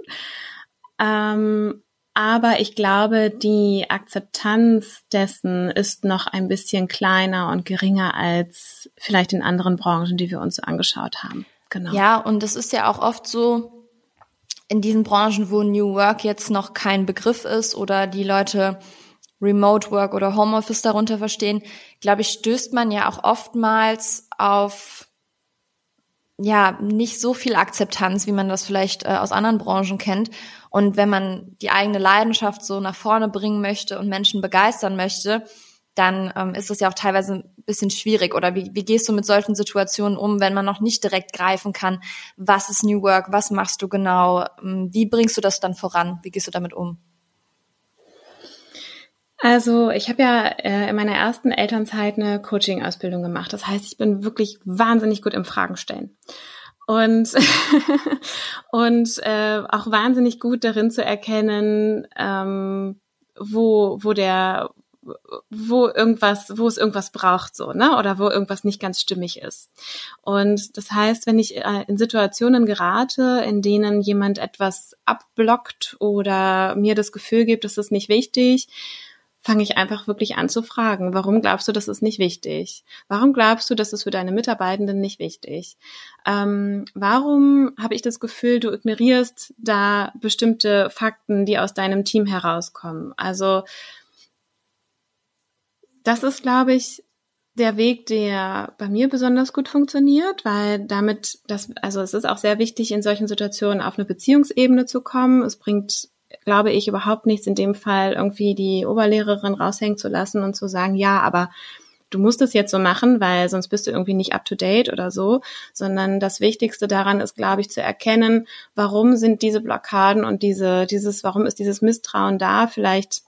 Ähm, aber ich glaube, die Akzeptanz dessen ist noch ein bisschen kleiner und geringer als vielleicht in anderen Branchen, die wir uns so angeschaut haben. Genau. Ja, und es ist ja auch oft so, in diesen Branchen, wo New Work jetzt noch kein Begriff ist oder die Leute Remote Work oder Homeoffice darunter verstehen, glaube ich, stößt man ja auch oftmals auf ja nicht so viel Akzeptanz, wie man das vielleicht äh, aus anderen Branchen kennt. Und wenn man die eigene Leidenschaft so nach vorne bringen möchte und Menschen begeistern möchte, dann ähm, ist es ja auch teilweise ein bisschen schwierig. Oder wie, wie gehst du mit solchen Situationen um, wenn man noch nicht direkt greifen kann, was ist New Work, was machst du genau, ähm, wie bringst du das dann voran, wie gehst du damit um? Also ich habe ja äh, in meiner ersten Elternzeit eine Coaching-Ausbildung gemacht. Das heißt, ich bin wirklich wahnsinnig gut im Fragen stellen. Und, und äh, auch wahnsinnig gut darin zu erkennen, ähm, wo, wo der, wo irgendwas, wo es irgendwas braucht, so, ne? Oder wo irgendwas nicht ganz stimmig ist. Und das heißt, wenn ich äh, in Situationen gerate, in denen jemand etwas abblockt oder mir das Gefühl gibt, das ist nicht wichtig, fange ich einfach wirklich an zu fragen, warum glaubst du, das ist nicht wichtig? Warum glaubst du, das ist für deine Mitarbeitenden nicht wichtig? Ähm, warum habe ich das Gefühl, du ignorierst da bestimmte Fakten, die aus deinem Team herauskommen? Also das ist, glaube ich, der Weg, der bei mir besonders gut funktioniert, weil damit das, also es ist auch sehr wichtig, in solchen Situationen auf eine Beziehungsebene zu kommen. Es bringt glaube ich, überhaupt nichts in dem Fall irgendwie die Oberlehrerin raushängen zu lassen und zu sagen, ja, aber du musst es jetzt so machen, weil sonst bist du irgendwie nicht up to date oder so, sondern das Wichtigste daran ist, glaube ich, zu erkennen, warum sind diese Blockaden und diese, dieses, warum ist dieses Misstrauen da? Vielleicht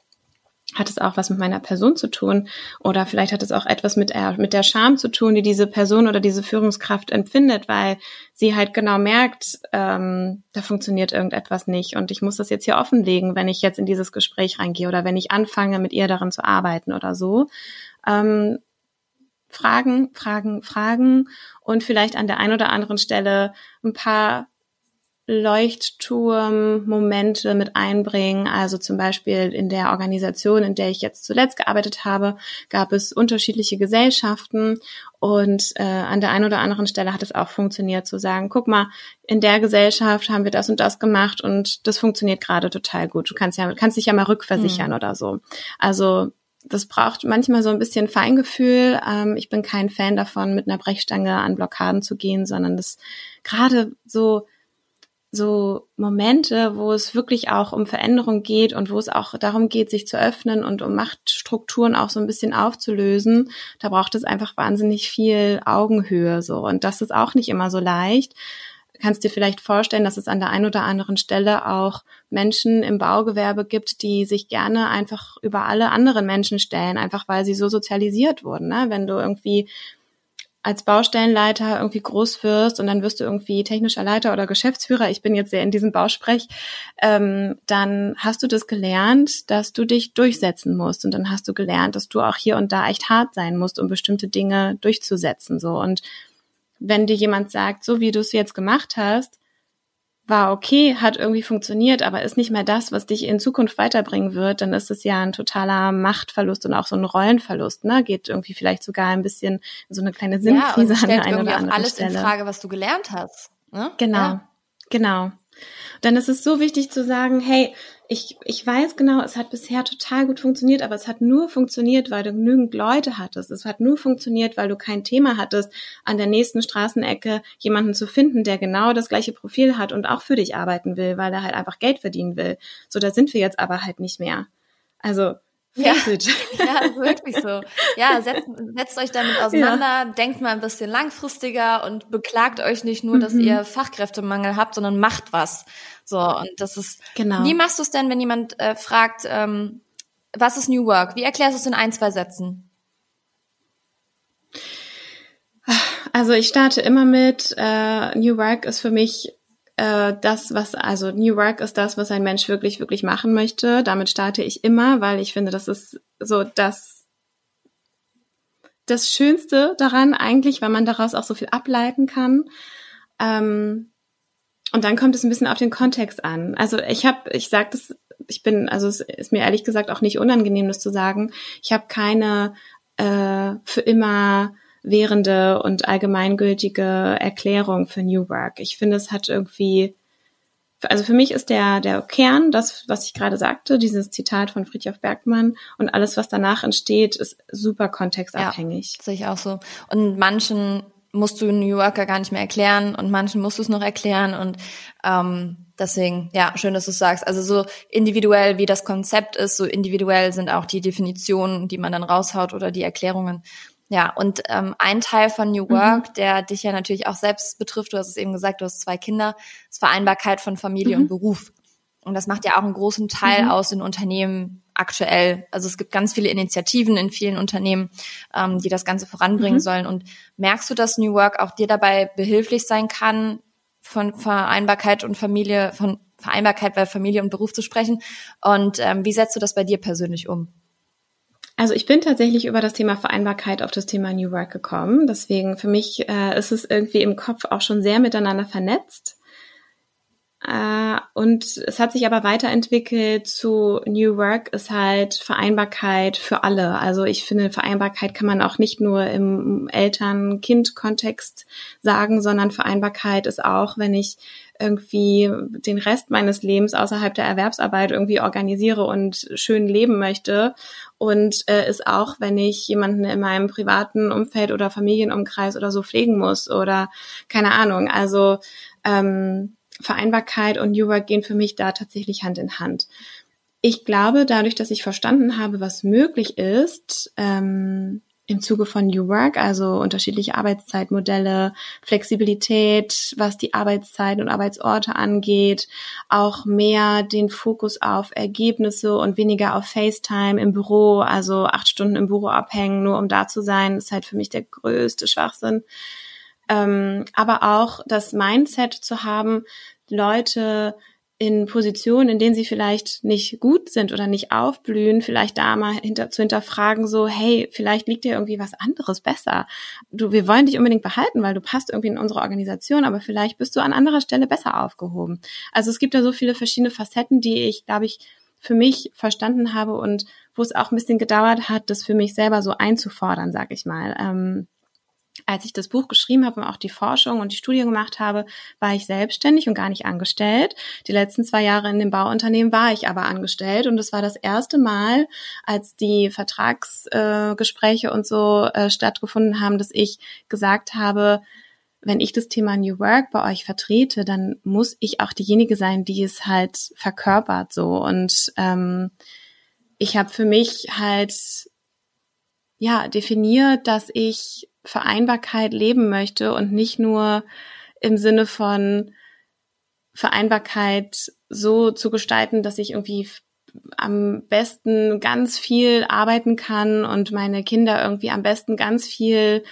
hat es auch was mit meiner Person zu tun oder vielleicht hat es auch etwas mit der, mit der Scham zu tun, die diese Person oder diese Führungskraft empfindet, weil sie halt genau merkt, ähm, da funktioniert irgendetwas nicht und ich muss das jetzt hier offenlegen, wenn ich jetzt in dieses Gespräch reingehe oder wenn ich anfange, mit ihr darin zu arbeiten oder so. Ähm, Fragen, Fragen, Fragen und vielleicht an der einen oder anderen Stelle ein paar Leuchtturm-Momente mit einbringen. Also zum Beispiel in der Organisation, in der ich jetzt zuletzt gearbeitet habe, gab es unterschiedliche Gesellschaften und äh, an der einen oder anderen Stelle hat es auch funktioniert zu sagen, guck mal, in der Gesellschaft haben wir das und das gemacht und das funktioniert gerade total gut. Du kannst ja kannst dich ja mal rückversichern hm. oder so. Also das braucht manchmal so ein bisschen Feingefühl. Ähm, ich bin kein Fan davon, mit einer Brechstange an Blockaden zu gehen, sondern das gerade so so Momente, wo es wirklich auch um Veränderung geht und wo es auch darum geht, sich zu öffnen und um Machtstrukturen auch so ein bisschen aufzulösen, da braucht es einfach wahnsinnig viel Augenhöhe so. Und das ist auch nicht immer so leicht. Du kannst dir vielleicht vorstellen, dass es an der einen oder anderen Stelle auch Menschen im Baugewerbe gibt, die sich gerne einfach über alle anderen Menschen stellen, einfach weil sie so sozialisiert wurden. Ne? Wenn du irgendwie als Baustellenleiter irgendwie groß wirst und dann wirst du irgendwie technischer Leiter oder Geschäftsführer, ich bin jetzt sehr in diesem Bausprech, ähm, dann hast du das gelernt, dass du dich durchsetzen musst. Und dann hast du gelernt, dass du auch hier und da echt hart sein musst, um bestimmte Dinge durchzusetzen so. Und wenn dir jemand sagt, so wie du es jetzt gemacht hast, war okay, hat irgendwie funktioniert, aber ist nicht mehr das, was dich in Zukunft weiterbringen wird, dann ist es ja ein totaler Machtverlust und auch so ein Rollenverlust, ne? Geht irgendwie vielleicht sogar ein bisschen so eine kleine Sinnkrise ja, und an der einen oder anderen alles Stelle. in Frage, was du gelernt hast. Ne? Genau, Ja. genau. Dann ist es so wichtig zu sagen, hey, ich, ich weiß genau, es hat bisher total gut funktioniert, aber es hat nur funktioniert, weil du genügend Leute hattest. Es hat nur funktioniert, weil du kein Thema hattest, an der nächsten Straßenecke jemanden zu finden, der genau das gleiche Profil hat und auch für dich arbeiten will, weil er halt einfach Geld verdienen will. So, da sind wir jetzt aber halt nicht mehr. Also, Ja. Ja, wirklich so. Ja, setzt, setzt euch damit auseinander, denkt mal ein bisschen langfristiger und beklagt euch nicht nur, dass Mhm. ihr Fachkräftemangel habt, sondern macht was. So, und das ist, Genau. wie machst du es denn, wenn jemand äh, fragt, ähm, was ist New Work? Wie erklärst du es in ein, zwei Sätzen? Also ich starte immer mit, äh, New Work ist für mich äh, das, was, also New Work ist das, was ein Mensch wirklich, wirklich machen möchte. Damit starte ich immer, weil ich finde, das ist so das, das Schönste daran eigentlich, weil man daraus auch so viel ableiten kann. Ähm, und dann kommt es ein bisschen auf den Kontext an. Also ich habe, ich sage das, ich bin, also es ist mir ehrlich gesagt auch nicht unangenehm, das zu sagen. Ich habe keine äh, für immer währende und allgemeingültige Erklärung für New Work. Ich finde, es hat irgendwie, also für mich ist der, der Kern, das, was ich gerade sagte, dieses Zitat von Friedhof Bergmann und alles, was danach entsteht, ist super kontextabhängig. Sehe ich auch so. Und manchen musst du New Yorker gar nicht mehr erklären und manchen musst du es noch erklären und ähm, deswegen, ja, schön, dass du es sagst. Also so individuell, wie das Konzept ist, so individuell sind auch die Definitionen, die man dann raushaut oder die Erklärungen. Ja, und ähm, ein Teil von New Work, der dich ja natürlich auch selbst betrifft, du hast es eben gesagt, du hast zwei Kinder, ist Vereinbarkeit von Familie und Beruf. Und das macht ja auch einen großen Teil aus in Unternehmen aktuell. Also es gibt ganz viele Initiativen in vielen Unternehmen, ähm, die das Ganze voranbringen sollen. Und merkst du, dass New Work auch dir dabei behilflich sein kann, von Vereinbarkeit und Familie, von Vereinbarkeit bei Familie und Beruf zu sprechen? Und ähm, wie setzt du das bei dir persönlich um? Also ich bin tatsächlich über das Thema Vereinbarkeit auf das Thema New Work gekommen. Deswegen für mich äh, ist es irgendwie im Kopf auch schon sehr miteinander vernetzt. Äh, und es hat sich aber weiterentwickelt zu New Work ist halt Vereinbarkeit für alle. Also ich finde, Vereinbarkeit kann man auch nicht nur im Eltern-Kind-Kontext sagen, sondern Vereinbarkeit ist auch, wenn ich irgendwie den Rest meines Lebens außerhalb der Erwerbsarbeit irgendwie organisiere und schön leben möchte. Und äh, ist auch, wenn ich jemanden in meinem privaten Umfeld oder Familienumkreis oder so pflegen muss oder keine Ahnung. Also ähm, Vereinbarkeit und New Work gehen für mich da tatsächlich Hand in Hand. Ich glaube, dadurch, dass ich verstanden habe, was möglich ist, ähm, im Zuge von New Work, also unterschiedliche Arbeitszeitmodelle, Flexibilität, was die Arbeitszeit und Arbeitsorte angeht, auch mehr den Fokus auf Ergebnisse und weniger auf FaceTime im Büro, also acht Stunden im Büro abhängen, nur um da zu sein, ist halt für mich der größte Schwachsinn. Ähm, aber auch das Mindset zu haben, Leute in Positionen, in denen sie vielleicht nicht gut sind oder nicht aufblühen, vielleicht da mal hinter, zu hinterfragen, so, hey, vielleicht liegt dir irgendwie was anderes besser. Du, wir wollen dich unbedingt behalten, weil du passt irgendwie in unsere Organisation, aber vielleicht bist du an anderer Stelle besser aufgehoben. Also es gibt da so viele verschiedene Facetten, die ich, glaube ich, für mich verstanden habe und wo es auch ein bisschen gedauert hat, das für mich selber so einzufordern, sag ich mal. Ähm, als ich das Buch geschrieben habe und auch die Forschung und die Studie gemacht habe, war ich selbstständig und gar nicht angestellt. Die letzten zwei Jahre in dem Bauunternehmen war ich aber angestellt und es war das erste Mal, als die Vertragsgespräche äh, und so äh, stattgefunden haben, dass ich gesagt habe, wenn ich das Thema New Work bei euch vertrete, dann muss ich auch diejenige sein, die es halt verkörpert so. Und ähm, ich habe für mich halt ja definiert, dass ich Vereinbarkeit leben möchte und nicht nur im Sinne von Vereinbarkeit so zu gestalten, dass ich irgendwie am besten ganz viel arbeiten kann und meine Kinder irgendwie am besten ganz viel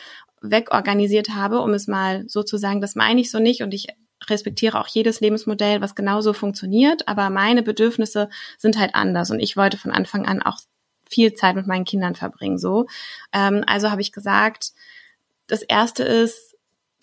wegorganisiert habe, um es mal so zu sagen, das meine ich so nicht und ich respektiere auch jedes Lebensmodell, was genauso funktioniert, aber meine Bedürfnisse sind halt anders und ich wollte von Anfang an auch viel Zeit mit meinen Kindern verbringen, so. Ähm, also habe ich gesagt, das erste ist,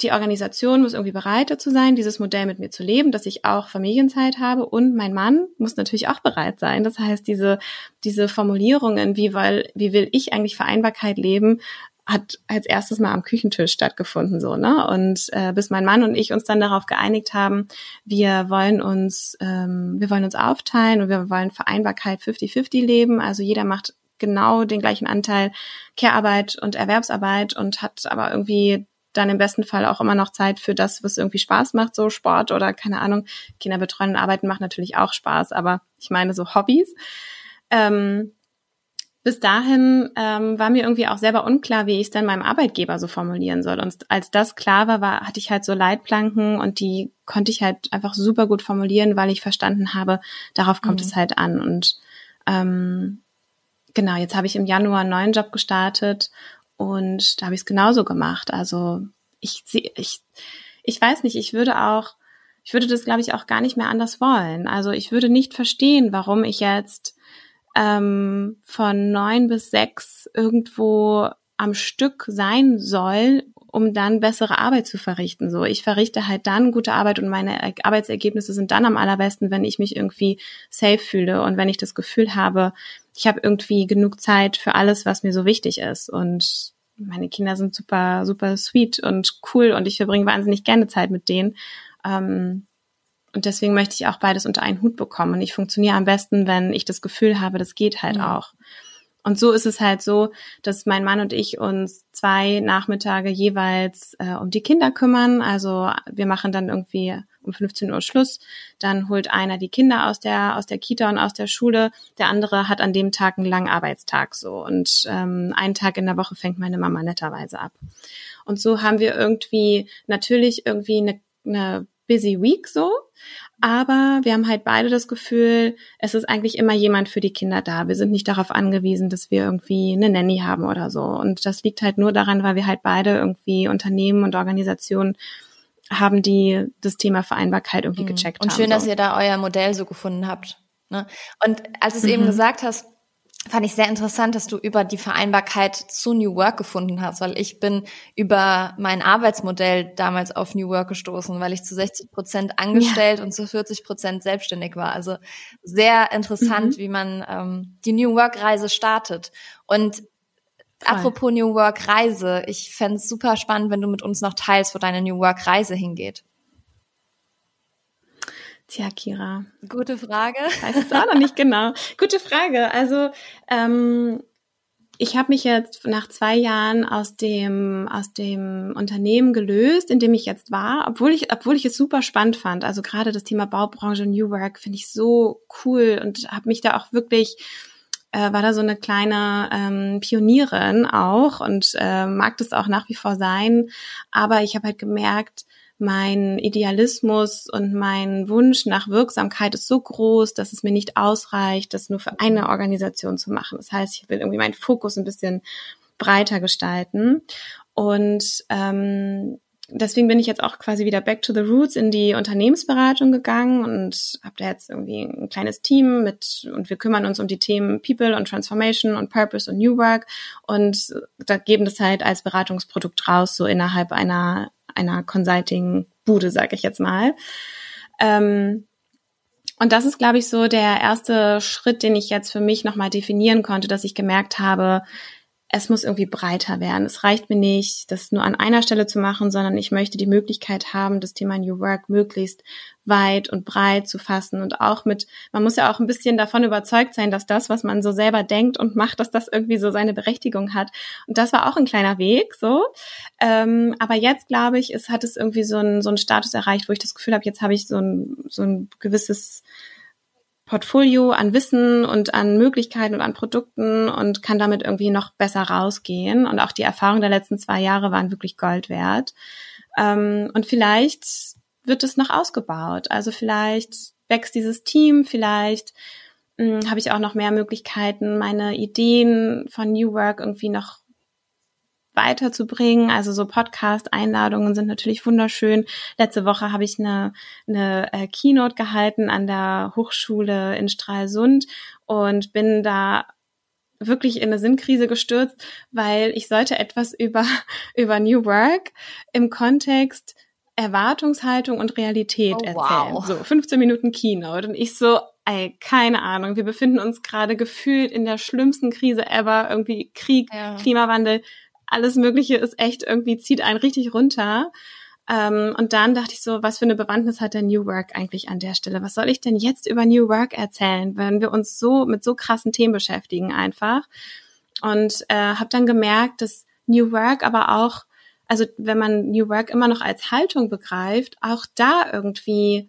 die Organisation muss irgendwie bereit dazu sein, dieses Modell mit mir zu leben, dass ich auch Familienzeit habe und mein Mann muss natürlich auch bereit sein. Das heißt, diese, diese Formulierungen, wie, weil, wie will ich eigentlich Vereinbarkeit leben, hat als erstes mal am Küchentisch stattgefunden so ne und äh, bis mein Mann und ich uns dann darauf geeinigt haben wir wollen uns ähm, wir wollen uns aufteilen und wir wollen Vereinbarkeit 50-50 leben also jeder macht genau den gleichen Anteil Care-Arbeit und Erwerbsarbeit und hat aber irgendwie dann im besten Fall auch immer noch Zeit für das, was irgendwie Spaß macht, so Sport oder keine Ahnung. Kinderbetreuen und Arbeiten macht natürlich auch Spaß, aber ich meine so Hobbys. Ähm, bis dahin ähm, war mir irgendwie auch selber unklar, wie ich es dann meinem Arbeitgeber so formulieren soll. Und als das klar war, war, hatte ich halt so Leitplanken und die konnte ich halt einfach super gut formulieren, weil ich verstanden habe, darauf kommt mhm. es halt an. Und ähm, genau, jetzt habe ich im Januar einen neuen Job gestartet und da habe ich es genauso gemacht. Also ich, ich, ich weiß nicht, ich würde auch, ich würde das, glaube ich, auch gar nicht mehr anders wollen. Also ich würde nicht verstehen, warum ich jetzt ähm, von neun bis sechs irgendwo am Stück sein soll, um dann bessere Arbeit zu verrichten. So, ich verrichte halt dann gute Arbeit und meine Arbeitsergebnisse sind dann am allerbesten, wenn ich mich irgendwie safe fühle und wenn ich das Gefühl habe, ich habe irgendwie genug Zeit für alles, was mir so wichtig ist. Und meine Kinder sind super, super sweet und cool und ich verbringe wahnsinnig gerne Zeit mit denen. Ähm, und deswegen möchte ich auch beides unter einen Hut bekommen. Und ich funktioniere am besten, wenn ich das Gefühl habe, das geht halt mhm. auch. Und so ist es halt so, dass mein Mann und ich uns zwei Nachmittage jeweils äh, um die Kinder kümmern. Also wir machen dann irgendwie um 15 Uhr Schluss. Dann holt einer die Kinder aus der aus der Kita und aus der Schule. Der andere hat an dem Tag einen langen Arbeitstag so und ähm, einen Tag in der Woche fängt meine Mama netterweise ab. Und so haben wir irgendwie natürlich irgendwie eine, eine busy week so, aber wir haben halt beide das Gefühl, es ist eigentlich immer jemand für die Kinder da. Wir sind nicht darauf angewiesen, dass wir irgendwie eine Nanny haben oder so. Und das liegt halt nur daran, weil wir halt beide irgendwie Unternehmen und Organisationen haben, die das Thema Vereinbarkeit irgendwie mhm. gecheckt und haben. Und schön, so. dass ihr da euer Modell so gefunden habt. Ne? Und als du es mhm. eben gesagt hast, fand ich sehr interessant, dass du über die Vereinbarkeit zu New Work gefunden hast, weil ich bin über mein Arbeitsmodell damals auf New Work gestoßen, weil ich zu 60 Prozent angestellt ja. und zu 40 Prozent selbstständig war. Also sehr interessant, mhm. wie man ähm, die New Work Reise startet. Und Voll. apropos New Work Reise, ich fände es super spannend, wenn du mit uns noch teilst, wo deine New Work Reise hingeht. Tja, Kira. Gute Frage. Weiß es auch noch nicht genau. Gute Frage. Also ähm, ich habe mich jetzt nach zwei Jahren aus dem aus dem Unternehmen gelöst, in dem ich jetzt war, obwohl ich obwohl ich es super spannend fand. Also gerade das Thema Baubranche New Work finde ich so cool und habe mich da auch wirklich äh, war da so eine kleine ähm, Pionierin auch und äh, mag das auch nach wie vor sein. Aber ich habe halt gemerkt, mein Idealismus und mein Wunsch nach Wirksamkeit ist so groß, dass es mir nicht ausreicht, das nur für eine Organisation zu machen. Das heißt, ich will irgendwie meinen Fokus ein bisschen breiter gestalten. Und ähm, deswegen bin ich jetzt auch quasi wieder back to the roots in die Unternehmensberatung gegangen und habe da jetzt irgendwie ein kleines Team mit und wir kümmern uns um die Themen People und Transformation und Purpose und New Work und da geben das halt als Beratungsprodukt raus, so innerhalb einer einer Consulting-Bude, sage ich jetzt mal. Ähm, und das ist, glaube ich, so der erste Schritt, den ich jetzt für mich nochmal definieren konnte, dass ich gemerkt habe, es muss irgendwie breiter werden. Es reicht mir nicht, das nur an einer Stelle zu machen, sondern ich möchte die Möglichkeit haben, das Thema New Work möglichst weit und breit zu fassen und auch mit, man muss ja auch ein bisschen davon überzeugt sein, dass das, was man so selber denkt und macht, dass das irgendwie so seine Berechtigung hat. Und das war auch ein kleiner Weg, so. Ähm, aber jetzt glaube ich, es hat es irgendwie so einen so einen Status erreicht, wo ich das Gefühl habe, jetzt habe ich so ein so ein gewisses Portfolio an Wissen und an Möglichkeiten und an Produkten und kann damit irgendwie noch besser rausgehen. Und auch die Erfahrungen der letzten zwei Jahre waren wirklich Gold wert. Ähm, und vielleicht wird es noch ausgebaut. Also vielleicht wächst dieses Team, vielleicht hm, habe ich auch noch mehr Möglichkeiten, meine Ideen von New Work irgendwie noch weiterzubringen. Also so Podcast-Einladungen sind natürlich wunderschön. Letzte Woche habe ich eine, eine äh, Keynote gehalten an der Hochschule in Stralsund und bin da wirklich in eine Sinnkrise gestürzt, weil ich sollte etwas über, über New Work im Kontext Erwartungshaltung und Realität Oh, erzählen. wow. So 15 Minuten Keynote und ich so, ey, keine Ahnung, wir befinden uns gerade gefühlt in der schlimmsten Krise ever, irgendwie Krieg, Ja. Klimawandel, alles Mögliche ist echt irgendwie zieht einen richtig runter. Ähm, und dann dachte ich so, was für eine Bewandtnis hat der New Work eigentlich an der Stelle? Was soll ich denn jetzt über New Work erzählen, wenn wir uns so mit so krassen Themen beschäftigen einfach? Und äh, habe dann gemerkt, dass New Work aber auch, also wenn man New Work immer noch als Haltung begreift, auch da irgendwie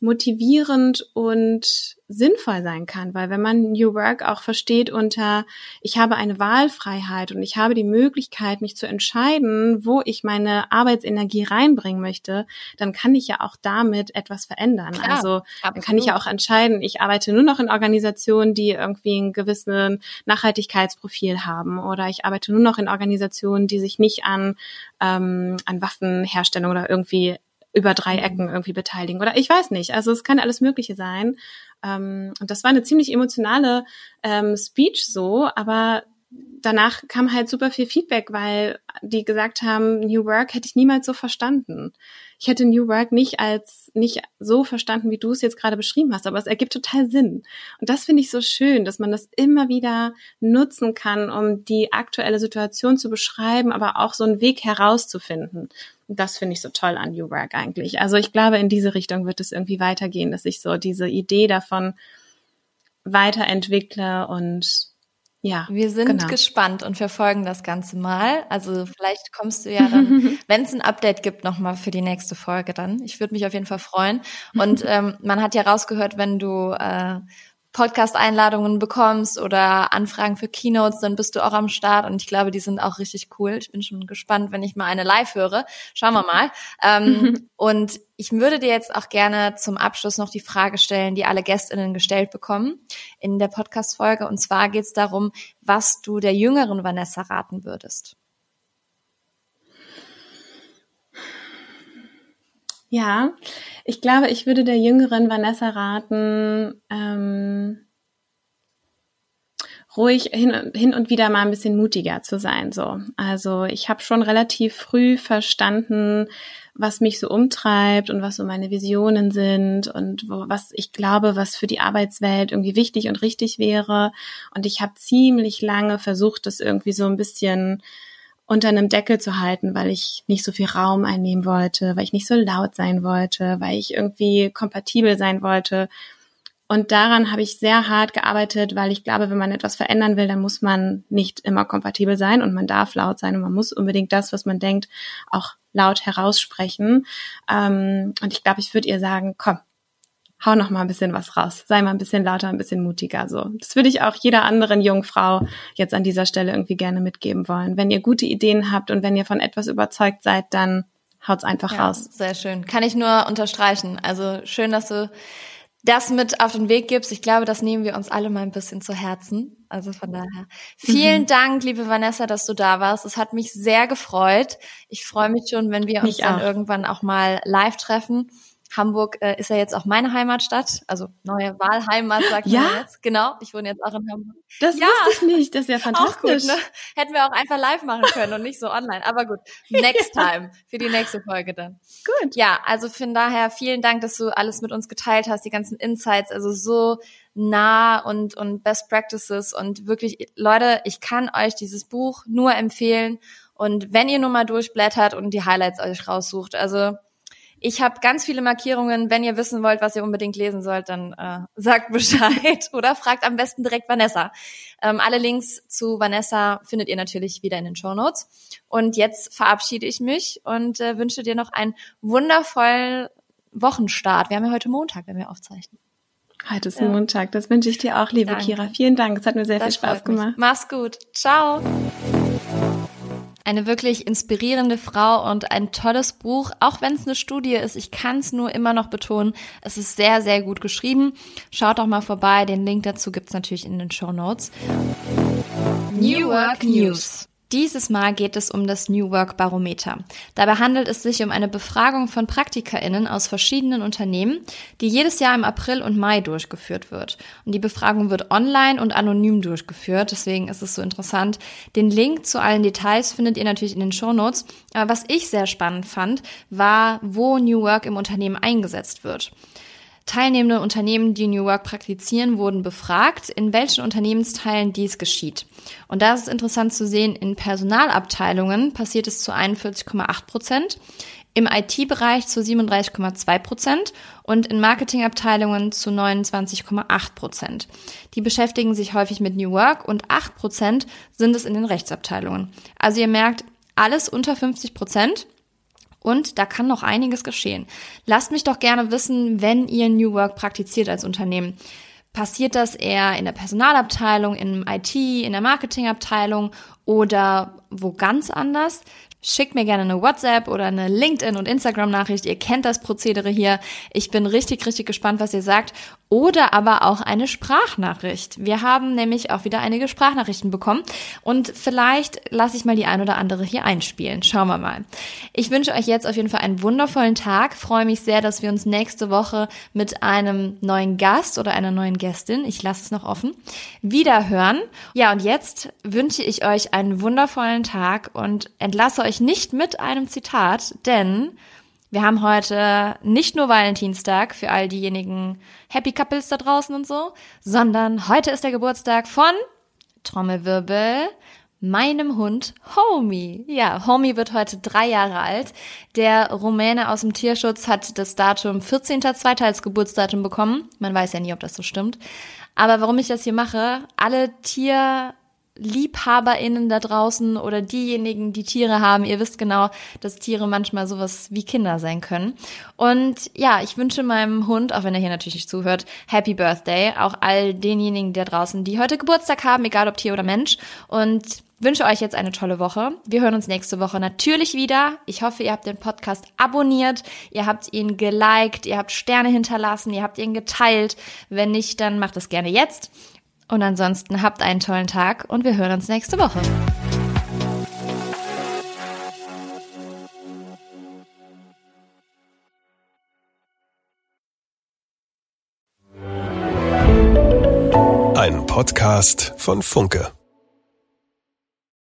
motivierend und sinnvoll sein kann, weil wenn man New Work auch versteht unter, ich habe eine Wahlfreiheit und ich habe die Möglichkeit, mich zu entscheiden, wo ich meine Arbeitsenergie reinbringen möchte, dann kann ich ja auch damit etwas verändern. Klar, also dann kann ich ja auch entscheiden, ich arbeite nur noch in Organisationen, die irgendwie einen gewissen Nachhaltigkeitsprofil haben oder ich arbeite nur noch in Organisationen, die sich nicht an, ähm, an Waffenherstellung oder irgendwie über drei Ecken irgendwie beteiligen oder ich weiß nicht. Also es kann alles Mögliche sein. Ähm, und das war eine ziemlich emotionale ähm, Speech so, aber danach kam halt super viel Feedback, weil die gesagt haben, New Work hätte ich niemals so verstanden. Ich hätte New Work nicht als nicht so verstanden, wie du es jetzt gerade beschrieben hast, aber es ergibt total Sinn. Und das finde ich so schön, dass man das immer wieder nutzen kann, um die aktuelle Situation zu beschreiben, aber auch so einen Weg herauszufinden. Das finde ich so toll an New Work eigentlich. Also ich glaube, in diese Richtung wird es irgendwie weitergehen, dass ich so diese Idee davon weiterentwickle und ja. Wir sind genau. gespannt und verfolgen das Ganze mal. Also vielleicht kommst du ja dann, wenn es ein Update gibt, nochmal für die nächste Folge dann. Ich würde mich auf jeden Fall freuen. Und ähm, man hat ja rausgehört, wenn du äh, Podcast-Einladungen bekommst oder Anfragen für Keynotes, dann bist du auch am Start und ich glaube, die sind auch richtig cool. Ich bin schon gespannt, wenn ich mal eine live höre. Schauen wir mal. Ähm, und ich würde dir jetzt auch gerne zum Abschluss noch die Frage stellen, die alle GästInnen gestellt bekommen in der Podcast-Folge. Und zwar geht es darum, was du der jüngeren Vanessa raten würdest. Ja, ich glaube, ich würde der jüngeren Vanessa raten, ähm, ruhig hin, und- hin und wieder mal ein bisschen mutiger zu sein. So, also ich habe schon relativ früh verstanden, was mich so umtreibt und was so meine Visionen sind und wo, was ich glaube, was für die Arbeitswelt irgendwie wichtig und richtig wäre. Und ich habe ziemlich lange versucht, das irgendwie so ein bisschen unter einem Deckel zu halten, weil ich nicht so viel Raum einnehmen wollte, weil ich nicht so laut sein wollte, weil ich irgendwie kompatibel sein wollte. Und daran habe ich sehr hart gearbeitet, weil ich glaube, wenn man etwas verändern will, dann muss man nicht immer kompatibel sein und man darf laut sein und man muss unbedingt das, was man denkt, auch laut heraussprechen. Ähm, und ich glaube, ich würde ihr sagen, komm, hau noch mal ein bisschen was raus, sei mal ein bisschen lauter, ein bisschen mutiger. So, das würde ich auch jeder anderen jungen Frau jetzt an dieser Stelle irgendwie gerne mitgeben wollen. Wenn ihr gute Ideen habt und wenn ihr von etwas überzeugt seid, dann haut's einfach Ja, raus. sehr schön. Kann ich nur unterstreichen. Also schön, dass du das mit auf den Weg gibst. Ich glaube, das nehmen wir uns alle mal ein bisschen zu Herzen. Also von daher. Vielen Dank, liebe Vanessa, dass du da warst. Es hat mich sehr gefreut. Ich freue mich schon, wenn wir uns dann auch. irgendwann auch mal live treffen. Hamburg äh, ist ja jetzt auch meine Heimatstadt, also neue Wahlheimat, sagt Ja? man jetzt. Genau, ich wohne jetzt auch in Hamburg. Das Ja. wusste ich nicht. Das ist ja Auch fantastisch. gut, ne? Hätten wir auch einfach live machen können und nicht so online. Aber gut, next time, für die nächste Folge dann. Gut. Ja, also von daher vielen Dank, dass du alles mit uns geteilt hast, die ganzen Insights, also so nah und, und Best Practices und wirklich, Leute, ich kann euch dieses Buch nur empfehlen und wenn ihr nur mal durchblättert und die Highlights euch raussucht, also ich habe ganz viele Markierungen. Wenn ihr wissen wollt, was ihr unbedingt lesen sollt, dann äh, sagt Bescheid oder fragt am besten direkt Vanessa. Ähm, alle Links zu Vanessa findet ihr natürlich wieder in den Show Notes. Und jetzt verabschiede ich mich und äh, wünsche dir noch einen wundervollen Wochenstart. Wir haben ja heute Montag, wenn wir aufzeichnen. Heute ist Ja. Montag. Das wünsche ich dir auch, liebe Danke. Kira. Vielen Dank. Es hat mir sehr Das viel Spaß gemacht. Mach's gut. Ciao. Eine wirklich inspirierende Frau und ein tolles Buch, auch wenn es eine Studie ist. Ich kann es nur immer noch betonen. Es ist sehr, sehr gut geschrieben. Schaut doch mal vorbei. Den Link dazu gibt's natürlich in den Show Notes. New Work News. Dieses Mal geht es um das New Work Barometer. Dabei handelt es sich um eine Befragung von PraktikerInnen aus verschiedenen Unternehmen, die jedes Jahr im April und Mai durchgeführt wird. Und die Befragung wird online und anonym durchgeführt, deswegen ist es so interessant. Den Link zu allen Details findet ihr natürlich in den Show Notes. Aber was ich sehr spannend fand, war, wo New Work im Unternehmen eingesetzt wird. Teilnehmende Unternehmen, die New Work praktizieren, wurden befragt, in welchen Unternehmensteilen dies geschieht. Und da ist es interessant zu sehen, in Personalabteilungen passiert es zu 41,8 Prozent, im IT-Bereich zu 37,2 Prozent und in Marketingabteilungen zu 29,8 Prozent. Die beschäftigen sich häufig mit New Work und 8 Prozent sind es in den Rechtsabteilungen. Also ihr merkt, alles unter 50 Prozent und da kann noch einiges geschehen. Lasst mich doch gerne wissen, wenn ihr New Work praktiziert als Unternehmen. Passiert das eher in der Personalabteilung, im IT, in der Marketingabteilung oder wo ganz anders? Schickt mir gerne eine WhatsApp oder eine LinkedIn- und Instagram-Nachricht. Ihr kennt das Prozedere hier. Ich bin richtig, richtig gespannt, was ihr sagt. Oder aber auch eine Sprachnachricht. Wir haben nämlich auch wieder einige Sprachnachrichten bekommen. Und vielleicht lasse ich mal die ein oder andere hier einspielen. Schauen wir mal. Ich wünsche euch jetzt auf jeden Fall einen wundervollen Tag. Freue mich sehr, dass wir uns nächste Woche mit einem neuen Gast oder einer neuen Gästin, ich lasse es noch offen, wieder hören. Ja, und jetzt wünsche ich euch einen wundervollen Tag und entlasse euch nicht mit einem Zitat, denn wir haben heute nicht nur Valentinstag für all diejenigen Happy Couples da draußen und so, sondern heute ist der Geburtstag von Trommelwirbel, meinem Hund Homie. Ja, Homie wird heute drei Jahre alt. Der Rumäne aus dem Tierschutz hat das Datum 14.2. als Geburtsdatum bekommen. Man weiß ja nie, ob das so stimmt. Aber warum ich das hier mache, alle Tier LiebhaberInnen da draußen oder diejenigen, die Tiere haben, ihr wisst genau, dass Tiere manchmal sowas wie Kinder sein können. Und ja, ich wünsche meinem Hund, auch wenn er hier natürlich nicht zuhört, Happy Birthday. Auch all denjenigen da draußen, die heute Geburtstag haben, egal ob Tier oder Mensch. Und wünsche euch jetzt eine tolle Woche. Wir hören uns nächste Woche natürlich wieder. Ich hoffe, ihr habt den Podcast abonniert, ihr habt ihn geliked, ihr habt Sterne hinterlassen, ihr habt ihn geteilt. Wenn nicht, dann macht es gerne jetzt. Und ansonsten habt einen tollen Tag und wir hören uns nächste Woche. Ein Podcast von Funke.